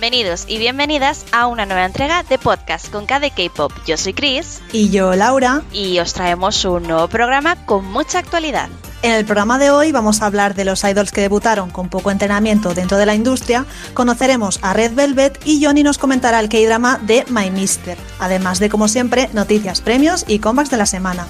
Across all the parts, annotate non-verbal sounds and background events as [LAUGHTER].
Bienvenidos y bienvenidas a una nueva entrega de podcast con KD K-Pop. Yo soy Chris. Y yo, Laura. Y os traemos un nuevo programa con mucha actualidad. En el programa de hoy vamos a hablar de los idols que debutaron con poco entrenamiento dentro de la industria, conoceremos a Red Velvet y Johnny nos comentará el K-drama de My Mister, además de como siempre noticias, premios y comebacks de la semana.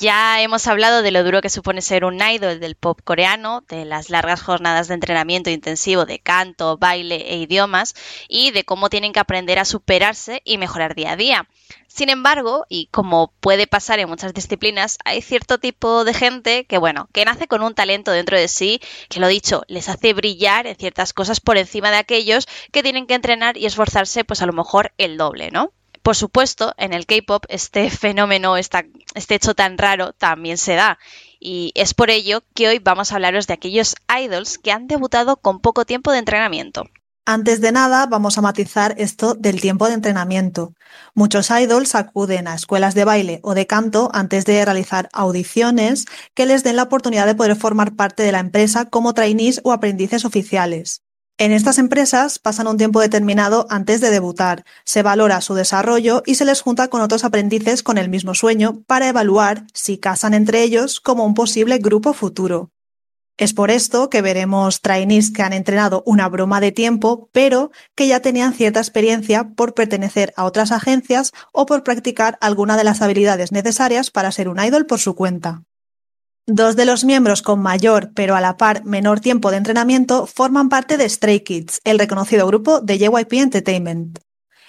Ya hemos hablado de lo duro que supone ser un idol del pop coreano, de las largas jornadas de entrenamiento intensivo de canto, baile e idiomas y de cómo tienen que aprender a superarse y mejorar día a día. Sin embargo, y como puede pasar en muchas disciplinas, hay cierto tipo de gente que, bueno, que nace con un talento dentro de sí, que lo dicho, les hace brillar en ciertas cosas por encima de aquellos que tienen que entrenar y esforzarse, pues a lo mejor el doble, ¿no? Por supuesto, en el K-pop este [LAUGHS] fenómeno, este hecho tan raro también se da. Y es por ello que hoy vamos a hablaros de aquellos idols que han debutado con poco tiempo de entrenamiento. Antes de nada, vamos a matizar esto del tiempo de entrenamiento. Muchos idols acuden a escuelas de baile o de canto antes de realizar audiciones que les den la oportunidad de poder formar parte de la empresa como trainees o aprendices oficiales. En estas empresas pasan un tiempo determinado antes de debutar, se valora su desarrollo y se les junta con otros aprendices con el mismo sueño para evaluar si casan entre ellos como un posible grupo futuro. Es por esto que veremos trainees que han entrenado una broma de tiempo, pero que ya tenían cierta experiencia por pertenecer a otras agencias o por practicar alguna de las habilidades necesarias para ser un idol por su cuenta. Dos de los miembros con mayor, pero a la par menor tiempo de entrenamiento forman parte de Stray Kids, el reconocido grupo de JYP Entertainment.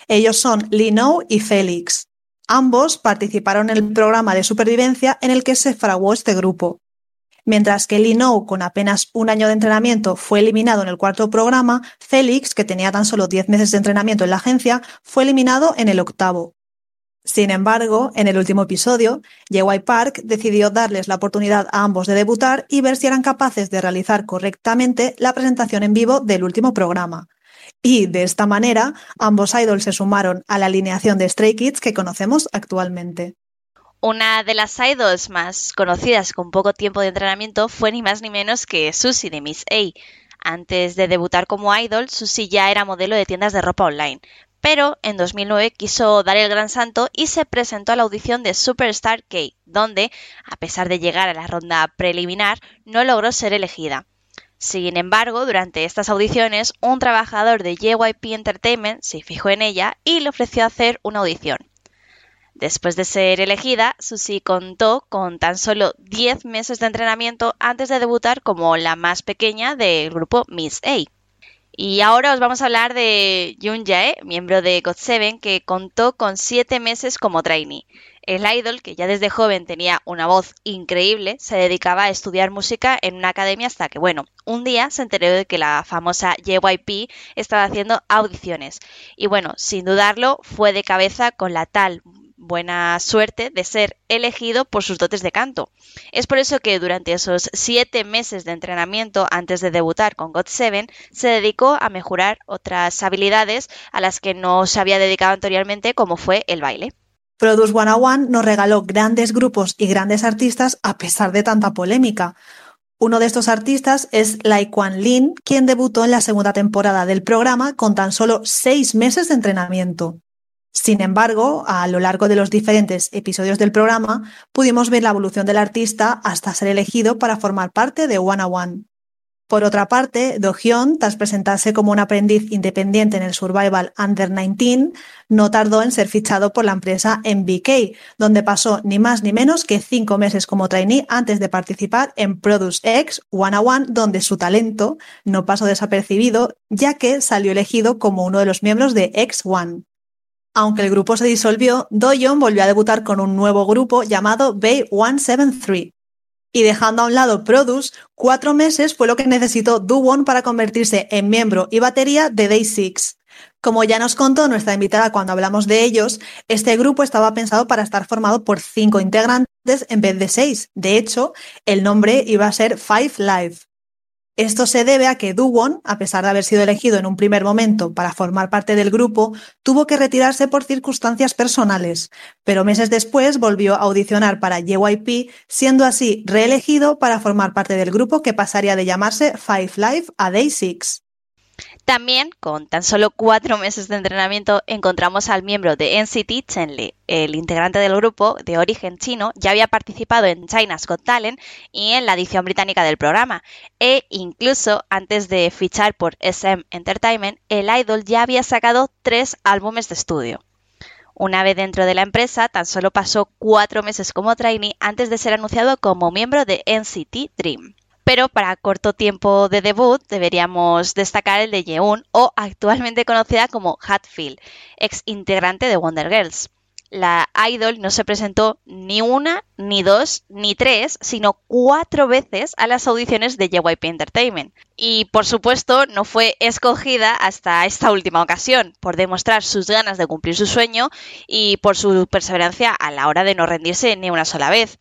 Ellos son Lee No y Felix. Ambos participaron en el programa de supervivencia en el que se fraguó este grupo. Mientras que Lee No, con apenas un año de entrenamiento, fue eliminado en el cuarto programa, Felix, que tenía tan solo 10 meses de entrenamiento en la agencia, fue eliminado en el octavo. Sin embargo, en el último episodio, JY Park decidió darles la oportunidad a ambos de debutar y ver si eran capaces de realizar correctamente la presentación en vivo del último programa. Y de esta manera, ambos idols se sumaron a la alineación de Stray Kids que conocemos actualmente. Una de las idols más conocidas con poco tiempo de entrenamiento fue ni más ni menos que Susie de Miss A. Antes de debutar como idol, Susie ya era modelo de tiendas de ropa online, pero en 2009 quiso dar el gran santo y se presentó a la audición de Superstar K, donde, a pesar de llegar a la ronda preliminar, no logró ser elegida. Sin embargo, durante estas audiciones, un trabajador de JYP Entertainment se fijó en ella y le ofreció hacer una audición. Después de ser elegida, Susie contó con tan solo 10 meses de entrenamiento antes de debutar como la más pequeña del grupo Miss A. Y ahora os vamos a hablar de Jun Jae, miembro de GOT7, que contó con siete meses como trainee. El idol, que ya desde joven tenía una voz increíble, se dedicaba a estudiar música en una academia hasta que, bueno, un día se enteró de que la famosa JYP estaba haciendo audiciones. Y bueno, sin dudarlo, fue de cabeza con la tal buena suerte de ser elegido por sus dotes de canto. Es por eso que durante esos siete meses de entrenamiento antes de debutar con GOT7 se dedicó a mejorar otras habilidades a las que no se había dedicado anteriormente como fue el baile. Produce 101 nos regaló grandes grupos y grandes artistas a pesar de tanta polémica. Uno de estos artistas es Lai Quan Lin, quien debutó en la segunda temporada del programa con tan solo seis meses de entrenamiento. Sin embargo, a lo largo de los diferentes episodios del programa, pudimos ver la evolución del artista hasta ser elegido para formar parte de One One. Por otra parte, Do Hyun, tras presentarse como un aprendiz independiente en el Survival Under 19, no tardó en ser fichado por la empresa MBK, donde pasó ni más ni menos que cinco meses como trainee antes de participar en Produce X One One, donde su talento no pasó desapercibido, ya que salió elegido como uno de los miembros de X1. Aunque el grupo se disolvió, Doyon volvió a debutar con un nuevo grupo llamado Bay 173. Y dejando a un lado Produce, cuatro meses fue lo que necesitó Do para convertirse en miembro y batería de Day 6. Como ya nos contó nuestra invitada cuando hablamos de ellos, este grupo estaba pensado para estar formado por cinco integrantes en vez de seis. De hecho, el nombre iba a ser Five Live. Esto se debe a que Duwon, a pesar de haber sido elegido en un primer momento para formar parte del grupo, tuvo que retirarse por circunstancias personales, pero meses después volvió a audicionar para JYP, siendo así reelegido para formar parte del grupo que pasaría de llamarse Five Live a Day Six. También, con tan solo cuatro meses de entrenamiento, encontramos al miembro de NCT, Chen Li. El integrante del grupo, de origen chino, ya había participado en China's Got Talent y en la edición británica del programa. E incluso, antes de fichar por SM Entertainment, el idol ya había sacado tres álbumes de estudio. Una vez dentro de la empresa, tan solo pasó cuatro meses como trainee antes de ser anunciado como miembro de NCT Dream pero para corto tiempo de debut deberíamos destacar el de Yeun o actualmente conocida como Hatfield, ex integrante de Wonder Girls. La idol no se presentó ni una, ni dos, ni tres, sino cuatro veces a las audiciones de JYP Entertainment. Y por supuesto no fue escogida hasta esta última ocasión, por demostrar sus ganas de cumplir su sueño y por su perseverancia a la hora de no rendirse ni una sola vez.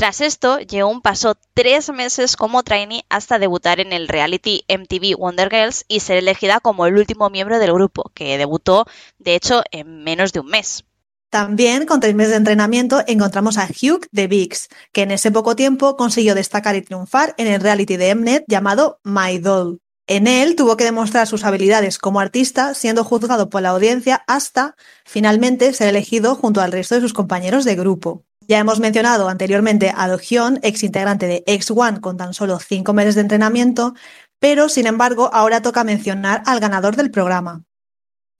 Tras esto, Yeon pasó tres meses como trainee hasta debutar en el reality MTV Wonder Girls y ser elegida como el último miembro del grupo, que debutó, de hecho, en menos de un mes. También, con tres meses de entrenamiento, encontramos a Hugh de Vix, que en ese poco tiempo consiguió destacar y triunfar en el reality de Mnet llamado My Doll. En él tuvo que demostrar sus habilidades como artista, siendo juzgado por la audiencia hasta, finalmente, ser elegido junto al resto de sus compañeros de grupo. Ya hemos mencionado anteriormente a Do Hyun, ex integrante de X1 con tan solo cinco meses de entrenamiento, pero sin embargo ahora toca mencionar al ganador del programa.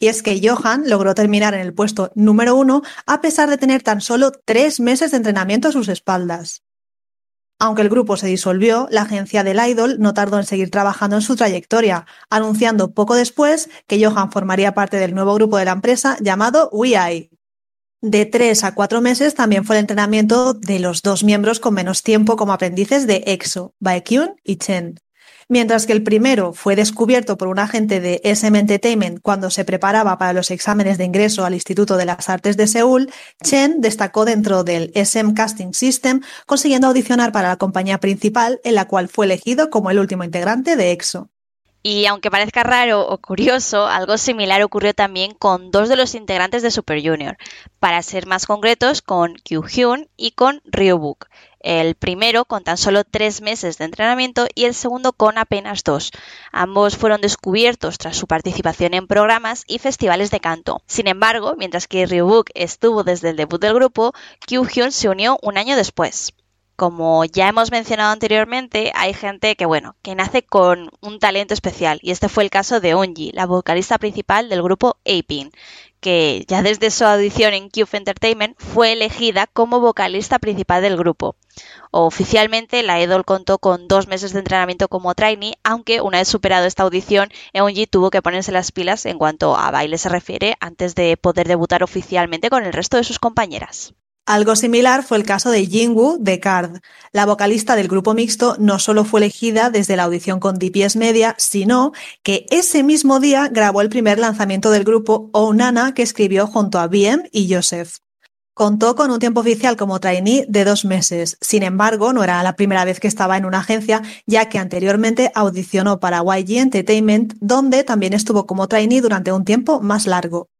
Y es que Johan logró terminar en el puesto número uno a pesar de tener tan solo tres meses de entrenamiento a sus espaldas. Aunque el grupo se disolvió, la agencia del Idol no tardó en seguir trabajando en su trayectoria, anunciando poco después que Johan formaría parte del nuevo grupo de la empresa llamado WeEye. De tres a cuatro meses también fue el entrenamiento de los dos miembros con menos tiempo como aprendices de EXO, Baekhyun y Chen. Mientras que el primero fue descubierto por un agente de SM Entertainment cuando se preparaba para los exámenes de ingreso al Instituto de las Artes de Seúl, Chen destacó dentro del SM Casting System, consiguiendo audicionar para la compañía principal, en la cual fue elegido como el último integrante de EXO. Y aunque parezca raro o curioso, algo similar ocurrió también con dos de los integrantes de Super Junior, para ser más concretos con Kyuhyun y con Ryubuk. El primero con tan solo tres meses de entrenamiento y el segundo con apenas dos. Ambos fueron descubiertos tras su participación en programas y festivales de canto. Sin embargo, mientras que Ryubuk estuvo desde el debut del grupo, Kyuhyun se unió un año después como ya hemos mencionado anteriormente, hay gente que, bueno, que nace con un talento especial. Y este fue el caso de Unji, la vocalista principal del grupo Apin, que ya desde su audición en Cube Entertainment fue elegida como vocalista principal del grupo. Oficialmente, la idol contó con dos meses de entrenamiento como trainee, aunque una vez superado esta audición, Eunji tuvo que ponerse las pilas en cuanto a baile se refiere antes de poder debutar oficialmente con el resto de sus compañeras. Algo similar fue el caso de Jingwoo de Card. La vocalista del grupo mixto no solo fue elegida desde la audición con DPS Media, sino que ese mismo día grabó el primer lanzamiento del grupo Oh Nana que escribió junto a BM y Joseph. Contó con un tiempo oficial como trainee de dos meses. Sin embargo, no era la primera vez que estaba en una agencia, ya que anteriormente audicionó para YG Entertainment, donde también estuvo como trainee durante un tiempo más largo.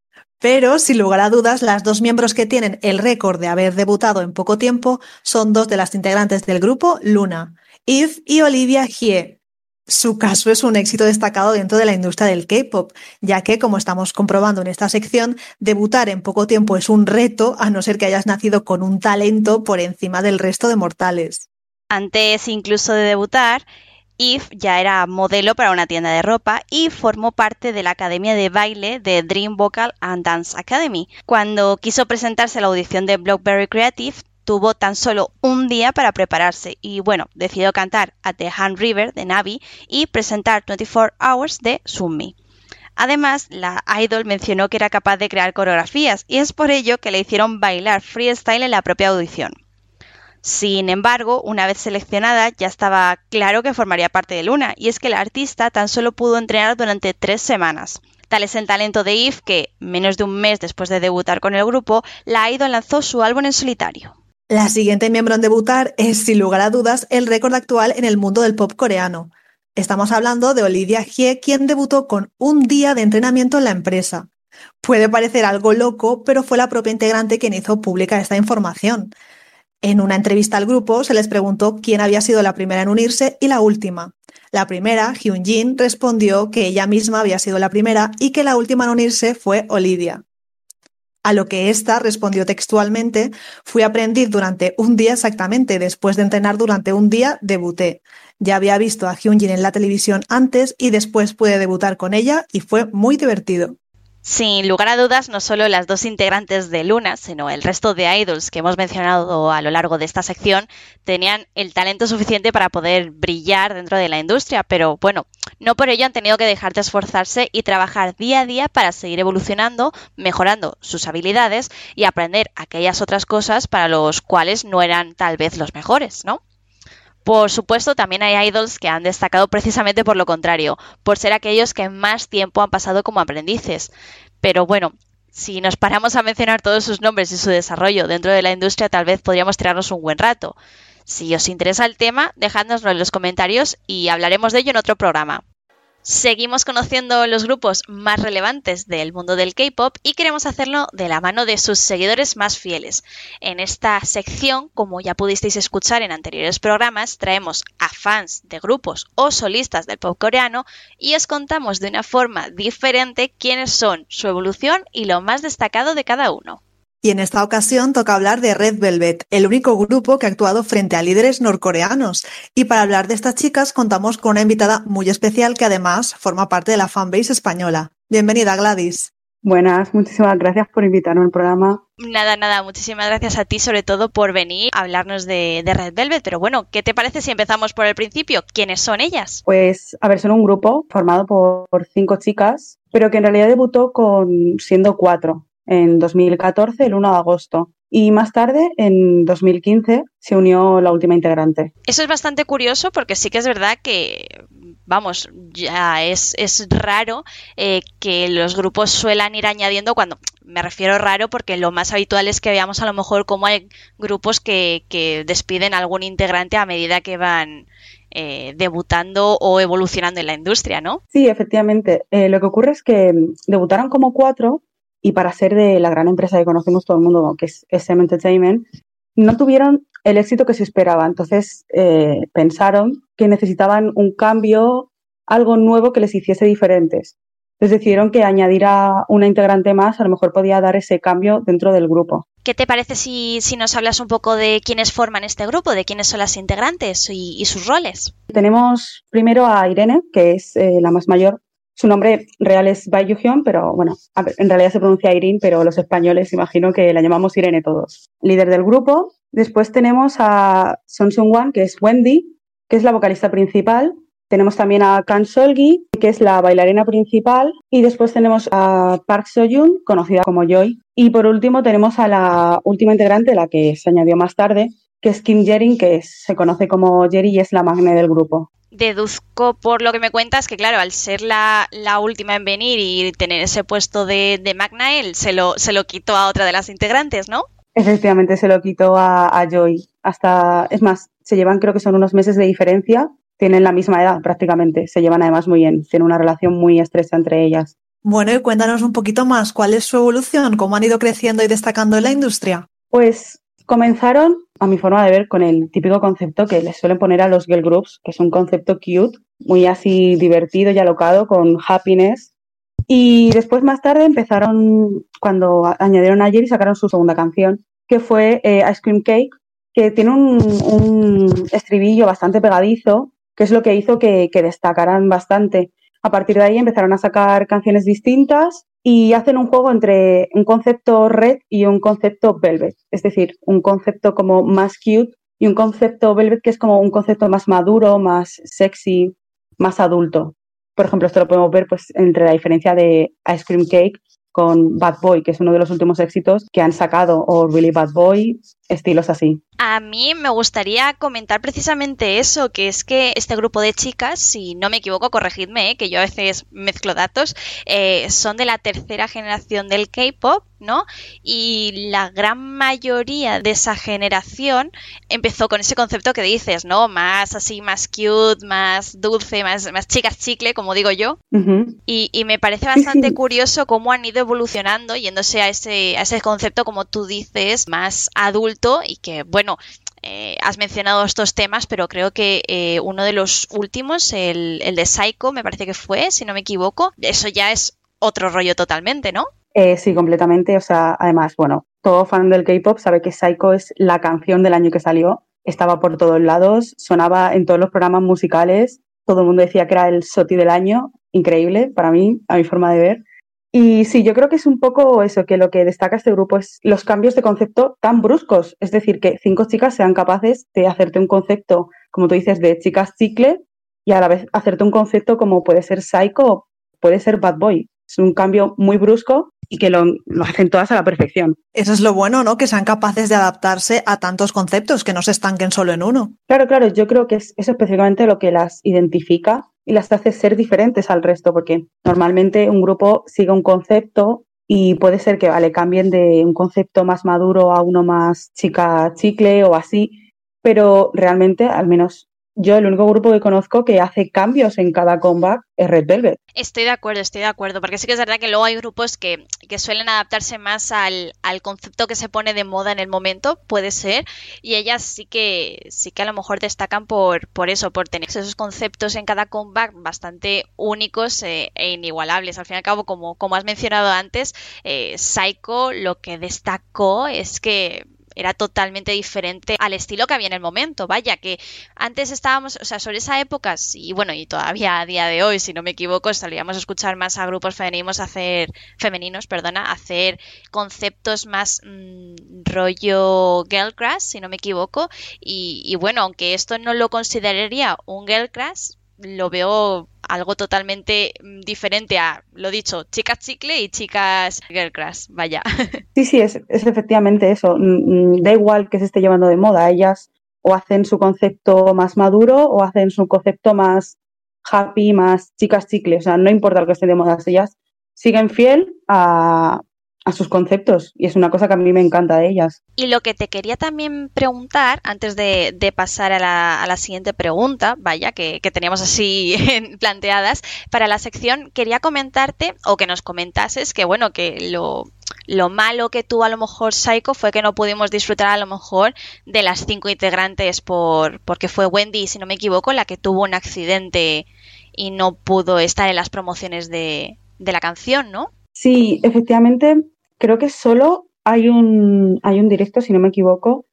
Pero, sin lugar a dudas, las dos miembros que tienen el récord de haber debutado en poco tiempo son dos de las integrantes del grupo Luna, Eve y Olivia Hie. Su caso es un éxito destacado dentro de la industria del K-pop, ya que, como estamos comprobando en esta sección, debutar en poco tiempo es un reto, a no ser que hayas nacido con un talento por encima del resto de mortales. Antes incluso de debutar, Eve ya era modelo para una tienda de ropa y formó parte de la academia de baile de Dream Vocal and Dance Academy. Cuando quiso presentarse a la audición de Blackberry Creative, tuvo tan solo un día para prepararse y bueno, decidió cantar a The Hand River de Navi y presentar 24 Hours de Sumi. Además, la idol mencionó que era capaz de crear coreografías y es por ello que le hicieron bailar freestyle en la propia audición. Sin embargo, una vez seleccionada, ya estaba claro que formaría parte de Luna, y es que la artista tan solo pudo entrenar durante tres semanas. Tal es el talento de Eve que, menos de un mes después de debutar con el grupo, la idol lanzó su álbum en solitario. La siguiente miembro en debutar es, sin lugar a dudas, el récord actual en el mundo del pop coreano. Estamos hablando de Olivia Hye, quien debutó con un día de entrenamiento en la empresa. Puede parecer algo loco, pero fue la propia integrante quien hizo pública esta información. En una entrevista al grupo se les preguntó quién había sido la primera en unirse y la última. La primera, Hyun Jin, respondió que ella misma había sido la primera y que la última en unirse fue Olivia. A lo que ésta respondió textualmente, fui aprendiz durante un día exactamente, después de entrenar durante un día, debuté. Ya había visto a Hyunjin en la televisión antes y después pude debutar con ella y fue muy divertido. Sin lugar a dudas, no solo las dos integrantes de Luna, sino el resto de idols que hemos mencionado a lo largo de esta sección tenían el talento suficiente para poder brillar dentro de la industria, pero bueno, no por ello han tenido que dejar de esforzarse y trabajar día a día para seguir evolucionando, mejorando sus habilidades y aprender aquellas otras cosas para los cuales no eran tal vez los mejores, ¿no? Por supuesto, también hay idols que han destacado precisamente por lo contrario, por ser aquellos que más tiempo han pasado como aprendices. Pero bueno, si nos paramos a mencionar todos sus nombres y su desarrollo dentro de la industria, tal vez podríamos tirarnos un buen rato. Si os interesa el tema, dejádnoslo en los comentarios y hablaremos de ello en otro programa. Seguimos conociendo los grupos más relevantes del mundo del K-pop y queremos hacerlo de la mano de sus seguidores más fieles. En esta sección, como ya pudisteis escuchar en anteriores programas, traemos a fans de grupos o solistas del pop coreano y os contamos de una forma diferente quiénes son, su evolución y lo más destacado de cada uno. Y en esta ocasión toca hablar de Red Velvet, el único grupo que ha actuado frente a líderes norcoreanos. Y para hablar de estas chicas contamos con una invitada muy especial que además forma parte de la fanbase española. Bienvenida Gladys. Buenas, muchísimas gracias por invitarme al programa. Nada, nada, muchísimas gracias a ti sobre todo por venir a hablarnos de, de, Red Velvet. Pero bueno, ¿qué te parece si empezamos por el principio? ¿Quiénes son ellas? Pues, a ver, son un grupo formado por, por cinco chicas, pero que en realidad debutó con siendo cuatro en 2014, el 1 de agosto. Y más tarde, en 2015, se unió la última integrante. Eso es bastante curioso porque sí que es verdad que, vamos, ya es, es raro eh, que los grupos suelan ir añadiendo cuando, me refiero raro porque lo más habitual es que veamos a lo mejor cómo hay grupos que, que despiden a algún integrante a medida que van eh, debutando o evolucionando en la industria, ¿no? Sí, efectivamente. Eh, lo que ocurre es que debutaron como cuatro y para ser de la gran empresa que conocemos todo el mundo, que es SM Entertainment, no tuvieron el éxito que se esperaba. Entonces eh, pensaron que necesitaban un cambio, algo nuevo que les hiciese diferentes. Entonces decidieron que añadir a una integrante más a lo mejor podía dar ese cambio dentro del grupo. ¿Qué te parece si, si nos hablas un poco de quiénes forman este grupo, de quiénes son las integrantes y, y sus roles? Tenemos primero a Irene, que es eh, la más mayor, su nombre real es Bai Hyun, pero bueno, en realidad se pronuncia Irene, pero los españoles imagino que la llamamos Irene todos. Líder del grupo. Después tenemos a Son Sung Wan, que es Wendy, que es la vocalista principal. Tenemos también a Kan Solgi, que es la bailarina principal. Y después tenemos a Park So-yoon, conocida como Joy. Y por último tenemos a la última integrante, la que se añadió más tarde, que es Kim Jering, que se conoce como Jerry y es la magne del grupo deduzco por lo que me cuentas que, claro, al ser la, última en venir y tener ese puesto de, de Magna, él se lo, se lo quitó a otra de las integrantes, ¿no? Efectivamente, se lo quitó a, Joy. Hasta, es más, se llevan, creo que son unos meses de diferencia. Tienen la misma edad prácticamente. Se llevan además muy bien. Tienen una relación muy estrecha entre ellas. Bueno, y cuéntanos un poquito más. ¿Cuál es su evolución? ¿Cómo han ido creciendo y destacando en la industria? Pues Comenzaron, a mi forma de ver, con el típico concepto que les suelen poner a los girl groups, que es un concepto cute, muy así divertido y alocado, con happiness. Y después, más tarde, empezaron, cuando añadieron ayer y sacaron su segunda canción, que fue eh, Ice Cream Cake, que tiene un, estribillo bastante pegadizo, que es lo que hizo que, que destacaran bastante. A partir de ahí empezaron a sacar canciones distintas y hacen un juego entre un concepto red y un concepto velvet, es decir, un concepto como más cute y un concepto velvet que es como un concepto más maduro, más sexy, más adulto. Por ejemplo, esto lo podemos ver pues entre la diferencia de Ice Cream Cake con Bad Boy, que es uno de los últimos éxitos que han sacado, o Really Bad Boy, estilos así. A mí me gustaría comentar precisamente eso, que es que este grupo de chicas, si no me equivoco, corregidme, ¿eh? que yo a veces mezclo datos, eh, son de la tercera generación del K-Pop, ¿no? Y la gran mayoría de esa generación empezó con ese concepto que dices, ¿no? Más así, más cute, más dulce, más, más chicas chicle, como digo yo. y, y, me parece bastante [LAUGHS] curioso cómo han ido evolucionando, yéndose a ese, a ese concepto, como tú dices, más adulto y que, bueno, eh, has mencionado estos temas, pero creo que eh, uno de los últimos, el, el, de Psycho, me parece que fue, si no me equivoco, eso ya es otro rollo totalmente, ¿no? Eh, sí, completamente. O sea, además, bueno, todo fan del K-pop sabe que Psycho es la canción del año que salió. Estaba por todos lados, sonaba en todos los programas musicales. Todo el mundo decía que era el SOTI del año. Increíble para mí, a mi forma de ver. Y sí, yo creo que es un poco eso, que lo que destaca este grupo es los cambios de concepto tan bruscos. Es decir, que cinco chicas sean capaces de hacerte un concepto, como tú dices, de chicas chicle y a la vez hacerte un concepto como puede ser Psycho o puede ser Bad Boy. Es un cambio muy brusco y que lo, lo, hacen todas a la perfección. Eso es lo bueno, ¿no? Que sean capaces de adaptarse a tantos conceptos, que no se estanquen solo en uno. Claro, claro, yo creo que es eso específicamente lo que las identifica y las hace ser diferentes al resto, porque normalmente un grupo sigue un concepto y puede ser que vale, cambien de un concepto más maduro a uno más chica chicle o así, pero realmente, al menos yo el único grupo que conozco que hace cambios en cada comeback es Red Velvet. Estoy de acuerdo, estoy de acuerdo, porque sí que es verdad que luego hay grupos que, que suelen adaptarse más al, al, concepto que se pone de moda en el momento, puede ser, y ellas sí que sí que a lo mejor destacan por, por eso, por tener esos conceptos en cada comeback bastante únicos eh, e inigualables. Al fin y al cabo, como, como has mencionado antes, eh, Psycho lo que destacó es que era totalmente diferente al estilo que había en el momento. Vaya, que antes estábamos, o sea, sobre esa época, y bueno, y todavía a día de hoy, si no me equivoco, salíamos a escuchar más a grupos femeninos hacer, femeninos, perdona, hacer conceptos más mmm, rollo girl crush, si no me equivoco. Y, y bueno, aunque esto no lo consideraría un girl crush, lo veo algo totalmente mm, diferente a, lo dicho, chicas chicle y chicas girl crush, vaya. [LAUGHS] Sí, sí, es, es efectivamente eso. Mm, mm, Da igual que se esté llevando de moda, ellas o hacen su concepto más maduro o hacen su concepto más happy, más chicas chicle, o sea, no importa lo que esté de moda, ellas siguen fiel a, a sus conceptos y es una cosa que a mí me encanta de ellas. Y lo que te quería también preguntar, antes de, de pasar a la, a la, siguiente pregunta, vaya, que, que teníamos así [LAUGHS] planteadas, para la sección quería comentarte o que nos comentases que, bueno, que lo, lo malo que tuvo a lo mejor Psycho fue que no pudimos disfrutar a lo mejor de las cinco integrantes por, porque fue Wendy, si no me equivoco, la que tuvo un accidente y no pudo estar en las promociones de, de la canción, ¿no? Sí, efectivamente, creo que solo hay un, hay un directo, si no me equivoco,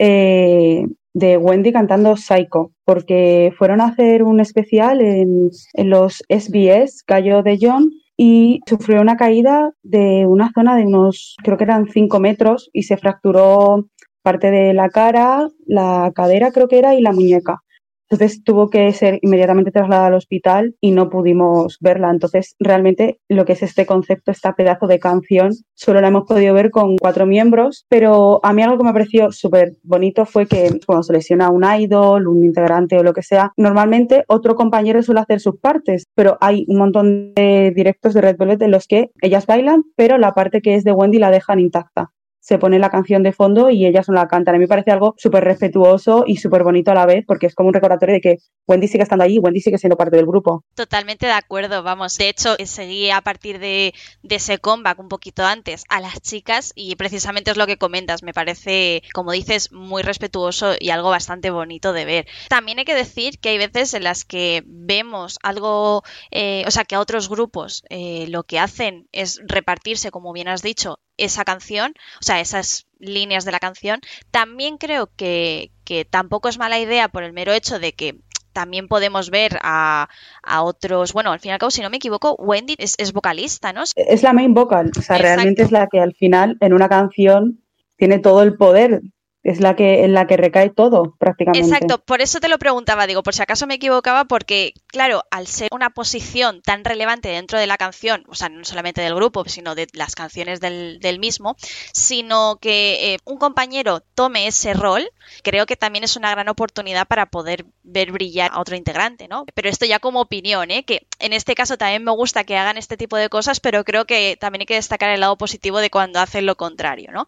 eh, de Wendy cantando Psycho, porque fueron a hacer un especial en, los SBS, Gallo de John, y sufrió una caída de una zona de unos, creo que eran 5 metros, y se fracturó parte de la cara, la cadera creo que era, y la muñeca. Entonces tuvo que ser inmediatamente trasladada al hospital y no pudimos verla. Entonces, realmente lo que es este concepto, esta pedazo de canción, solo la hemos podido ver con cuatro miembros, pero a mí algo que me pareció súper bonito fue que cuando se lesiona un idol, un integrante o lo que sea, normalmente otro compañero suele hacer sus partes, pero hay un montón de directos de Red Velvet en los que ellas bailan, pero la parte que es de Wendy la dejan intacta se pone la canción de fondo y ellas no la cantan. A mí me parece algo súper respetuoso y súper bonito a la vez, porque es como un recordatorio de que Wendy sigue estando allí, Wendy sigue siendo parte del grupo. Totalmente de acuerdo, vamos. De hecho, seguí a partir de, de ese comeback un poquito antes a las chicas y precisamente es lo que comentas. Me parece, como dices, muy respetuoso y algo bastante bonito de ver. También hay que decir que hay veces en las que vemos algo, eh, o sea, que a otros grupos eh, lo que hacen es repartirse, como bien has dicho, esa canción, o sea, esas líneas de la canción. También creo que, que tampoco es mala idea por el mero hecho de que también podemos ver a, a, otros. Bueno, al fin y al cabo, si no me equivoco, Wendy es, es vocalista, ¿no? Es la main vocal, o sea, Exacto. realmente es la que al final en una canción tiene todo el poder es la que en la que recae todo prácticamente. Exacto, por eso te lo preguntaba, digo, por si acaso me equivocaba, porque claro, al ser una posición tan relevante dentro de la canción, o sea, no solamente del grupo, sino de las canciones del, del mismo, sino que eh, un compañero tome ese rol, creo que también es una gran oportunidad para poder ver brillar a otro integrante, ¿no? Pero esto ya como opinión, ¿eh? Que en este caso también me gusta que hagan este tipo de cosas, pero creo que también hay que destacar el lado positivo de cuando hacen lo contrario, ¿no?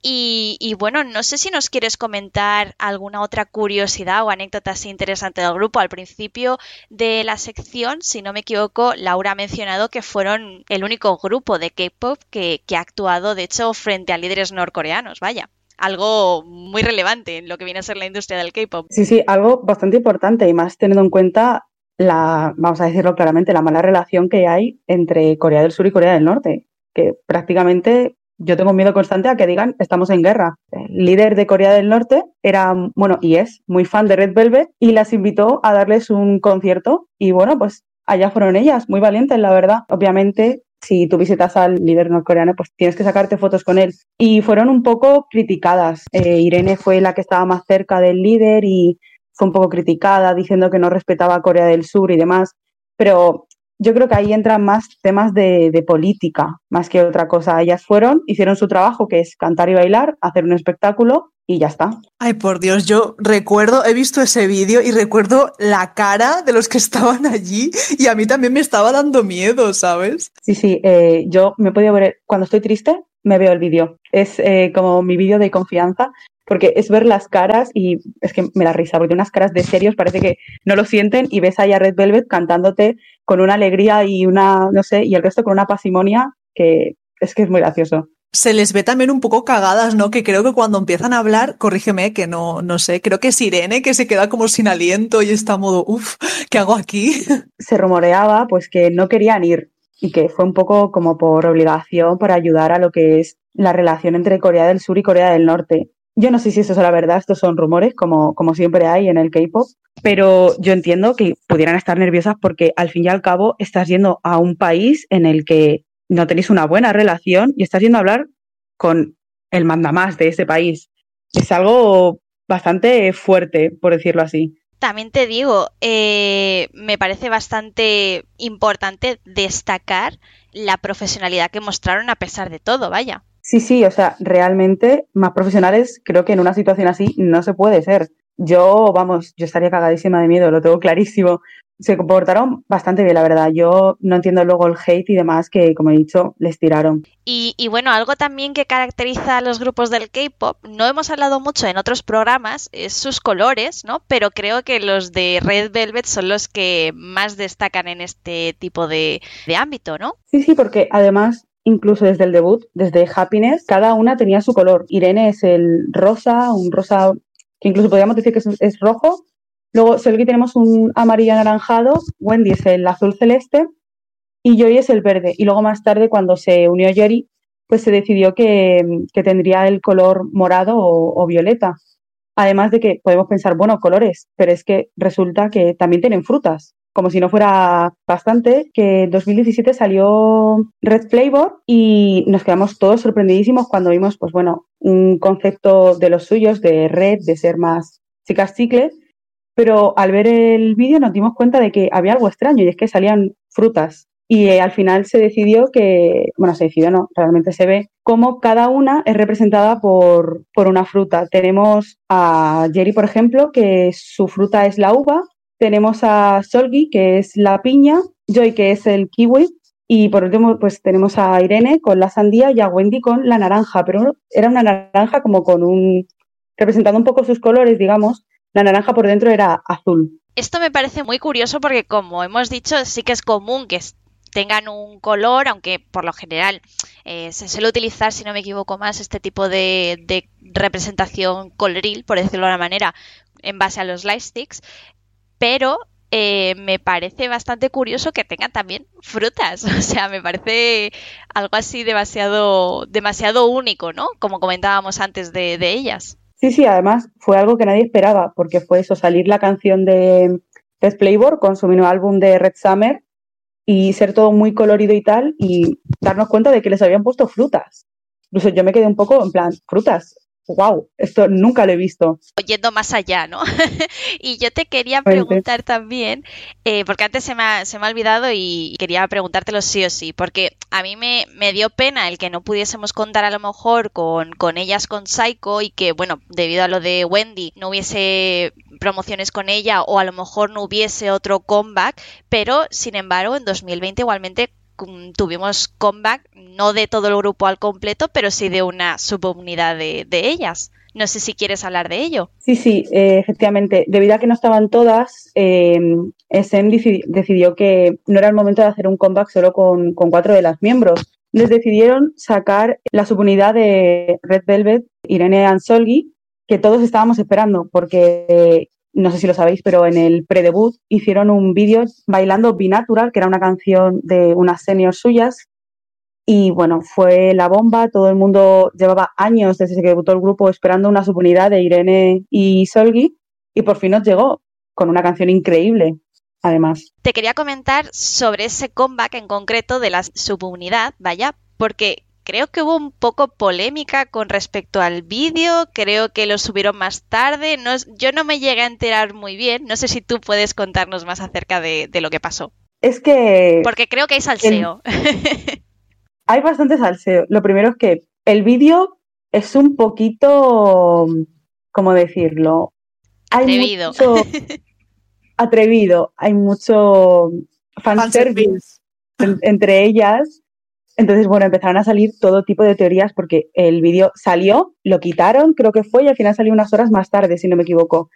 Y, y bueno, no sé si nos quieres comentar alguna otra curiosidad o anécdota así interesante del grupo. Al principio de la sección, si no me equivoco, Laura ha mencionado que fueron el único grupo de K-pop que, que, ha actuado, de hecho, frente a líderes norcoreanos. Vaya. algo muy relevante en lo que viene a ser la industria del K-pop. Sí, sí, algo bastante importante y más teniendo en cuenta la, vamos a decirlo claramente, la mala relación que hay entre Corea del Sur y Corea del Norte, que prácticamente yo tengo miedo constante a que digan estamos en guerra. El líder de Corea del Norte era, bueno, y es muy fan de Red Velvet y las invitó a darles un concierto y bueno, pues allá fueron ellas, muy valientes, la verdad. Obviamente, si tú visitas al líder norcoreano, pues tienes que sacarte fotos con él. Y fueron un poco criticadas. Eh, Irene fue la que estaba más cerca del líder y fue un poco criticada diciendo que no respetaba a Corea del Sur y demás, pero yo creo que ahí entran más temas de, política, más que otra cosa. Ellas fueron, hicieron su trabajo, que es cantar y bailar, hacer un espectáculo y ya está. Ay, por Dios, yo recuerdo, he visto ese vídeo y recuerdo la cara de los que estaban allí y a mí también me estaba dando miedo, ¿sabes? Sí, sí, eh, yo me he podido ver, cuando estoy triste, me veo el vídeo. Es eh, como mi vídeo de confianza porque es ver las caras y es que me da risa, porque unas caras de serios parece que no lo sienten y ves ahí a Red Velvet cantándote con una alegría y una, no sé, y el resto con una pasimonia que es que es muy gracioso. Se les ve también un poco cagadas, ¿no? Que creo que cuando empiezan a hablar, corrígeme que no, no sé, creo que es Irene que se queda como sin aliento y está modo, uff, ¿qué hago aquí? [LAUGHS] Se rumoreaba pues que no querían ir y que fue un poco como por obligación para ayudar a lo que es la relación entre Corea del Sur y Corea del Norte. Yo no sé si eso es la verdad, estos son rumores, como, como siempre hay en el K-pop, pero yo entiendo que pudieran estar nerviosas porque al fin y al cabo estás yendo a un país en el que no tenéis una buena relación y estás yendo a hablar con el mandamás de ese país. Es algo bastante fuerte, por decirlo así. También te digo, eh, me parece bastante importante destacar la profesionalidad que mostraron a pesar de todo, vaya. Sí, sí, o sea, realmente más profesionales creo que en una situación así no se puede ser. Yo, vamos, yo estaría cagadísima de miedo, lo tengo clarísimo. Se comportaron bastante bien, la verdad. Yo no entiendo luego el hate y demás que, como he dicho, les tiraron. Y, y bueno, algo también que caracteriza a los grupos del K-pop, no hemos hablado mucho en otros programas, es sus colores, ¿no? Pero creo que los de Red Velvet son los que más destacan en este tipo de, de ámbito, ¿no? Sí, sí, porque además incluso desde el debut, desde Happiness, cada una tenía su color. Irene es el rosa, un rosa que incluso podríamos decir que es, rojo. Luego Selgi tenemos un amarillo anaranjado, Wendy es el azul celeste y Joy es el verde. Y luego más tarde, cuando se unió Jerry, pues se decidió que, tendría el color morado o, o violeta. Además de que podemos pensar, bueno, colores, pero es que resulta que también tienen frutas como si no fuera bastante, que en 2017 salió Red Flavor y nos quedamos todos sorprendidísimos cuando vimos, pues bueno, un concepto de los suyos, de red, de ser más chicas chicle, pero al ver el vídeo nos dimos cuenta de que había algo extraño y es que salían frutas. Y eh, al final se decidió que, bueno, se decidió no, realmente se ve cómo cada una es representada por, por una fruta. Tenemos a Jerry, por ejemplo, que su fruta es la uva, tenemos a Solgi, que es la piña, Joy, que es el kiwi, y por último, pues tenemos a Irene con la sandía y a Wendy con la naranja, pero era una naranja como con un, representando un poco sus colores, digamos, la naranja por dentro era azul. Esto me parece muy curioso porque, como hemos dicho, sí que es común que tengan un color, aunque por lo general eh, se suele utilizar, si no me equivoco más, este tipo de, de representación coloril, por decirlo de una manera, en base a los light sticks pero eh, me parece bastante curioso que tengan también frutas. [LAUGHS] O sea, me parece algo así demasiado, demasiado único, ¿no? Como comentábamos antes de, ellas. Sí, sí, además fue algo que nadie esperaba, porque fue eso, salir la canción de Red Flavor con su mini álbum de Red Summer y ser todo muy colorido y tal, y darnos cuenta de que les habían puesto frutas. Incluso yo me quedé un poco en plan, frutas, wow, esto nunca lo he visto. Yendo más allá, ¿no? [LAUGHS] y yo te quería preguntar también, eh, porque antes se me, ha, se me ha olvidado y quería preguntártelo sí o sí, porque a mí me, me, dio pena el que no pudiésemos contar a lo mejor con, con ellas con Psycho y que, bueno, debido a lo de Wendy, no hubiese promociones con ella o a lo mejor no hubiese otro comeback, pero sin embargo en 2020 igualmente tuvimos comeback, no de todo el grupo al completo, pero sí de una subunidad de, de ellas. No sé si quieres hablar de ello. Sí, sí, eh, efectivamente. Debido a que no estaban todas, eh, decidió que no era el momento de hacer un comeback solo con, con, cuatro de las miembros. les decidieron sacar la subunidad de Red Velvet, Irene Ansolgi, que todos estábamos esperando, porque no sé si lo sabéis, pero en el pre-debut hicieron un vídeo bailando Binatural, que era una canción de unas seniors suyas. Y bueno, fue la bomba, todo el mundo llevaba años desde que debutó el grupo esperando una subunidad de Irene y Solgi, y por fin nos llegó con una canción increíble, además. Te quería comentar sobre ese comeback en concreto de la subunidad, vaya, porque creo que hubo un poco polémica con respecto al vídeo, creo que lo subieron más tarde, no, yo no me llegué a enterar muy bien, no sé si tú puedes contarnos más acerca de, lo que pasó. Es que... Porque creo que hay salseo. [LAUGHS] hay bastante salseo. Lo primero es que el vídeo es un poquito, ¿cómo decirlo? Atrevido. Mucho... [LAUGHS] atrevido, hay mucho fanservice entre ellas entonces, bueno, empezaron a salir todo tipo de teorías porque el vídeo salió, lo quitaron, creo que fue, y al final salió unas horas más tarde, si no me equivoco.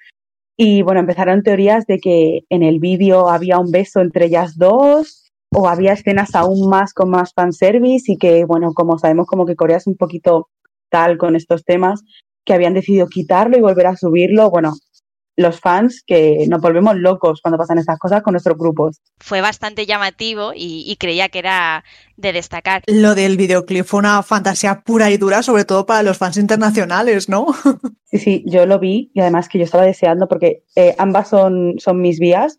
Y bueno, empezaron teorías de que en el vídeo había un beso entre ellas dos, o había escenas aún más con más fanservice, y que, bueno, como sabemos, como que Corea es un poquito tal con estos temas, que habían decidido quitarlo y volver a subirlo. Bueno, los fans que nos volvemos locos cuando pasan estas cosas con nuestros grupos. Fue bastante llamativo y, creía que era de destacar. Lo del videoclip fue una fantasía pura y dura, sobre todo para los fans internacionales, ¿no? [LAUGHS] sí, sí, yo lo vi y además que yo estaba deseando porque eh, ambas son, son mis vías,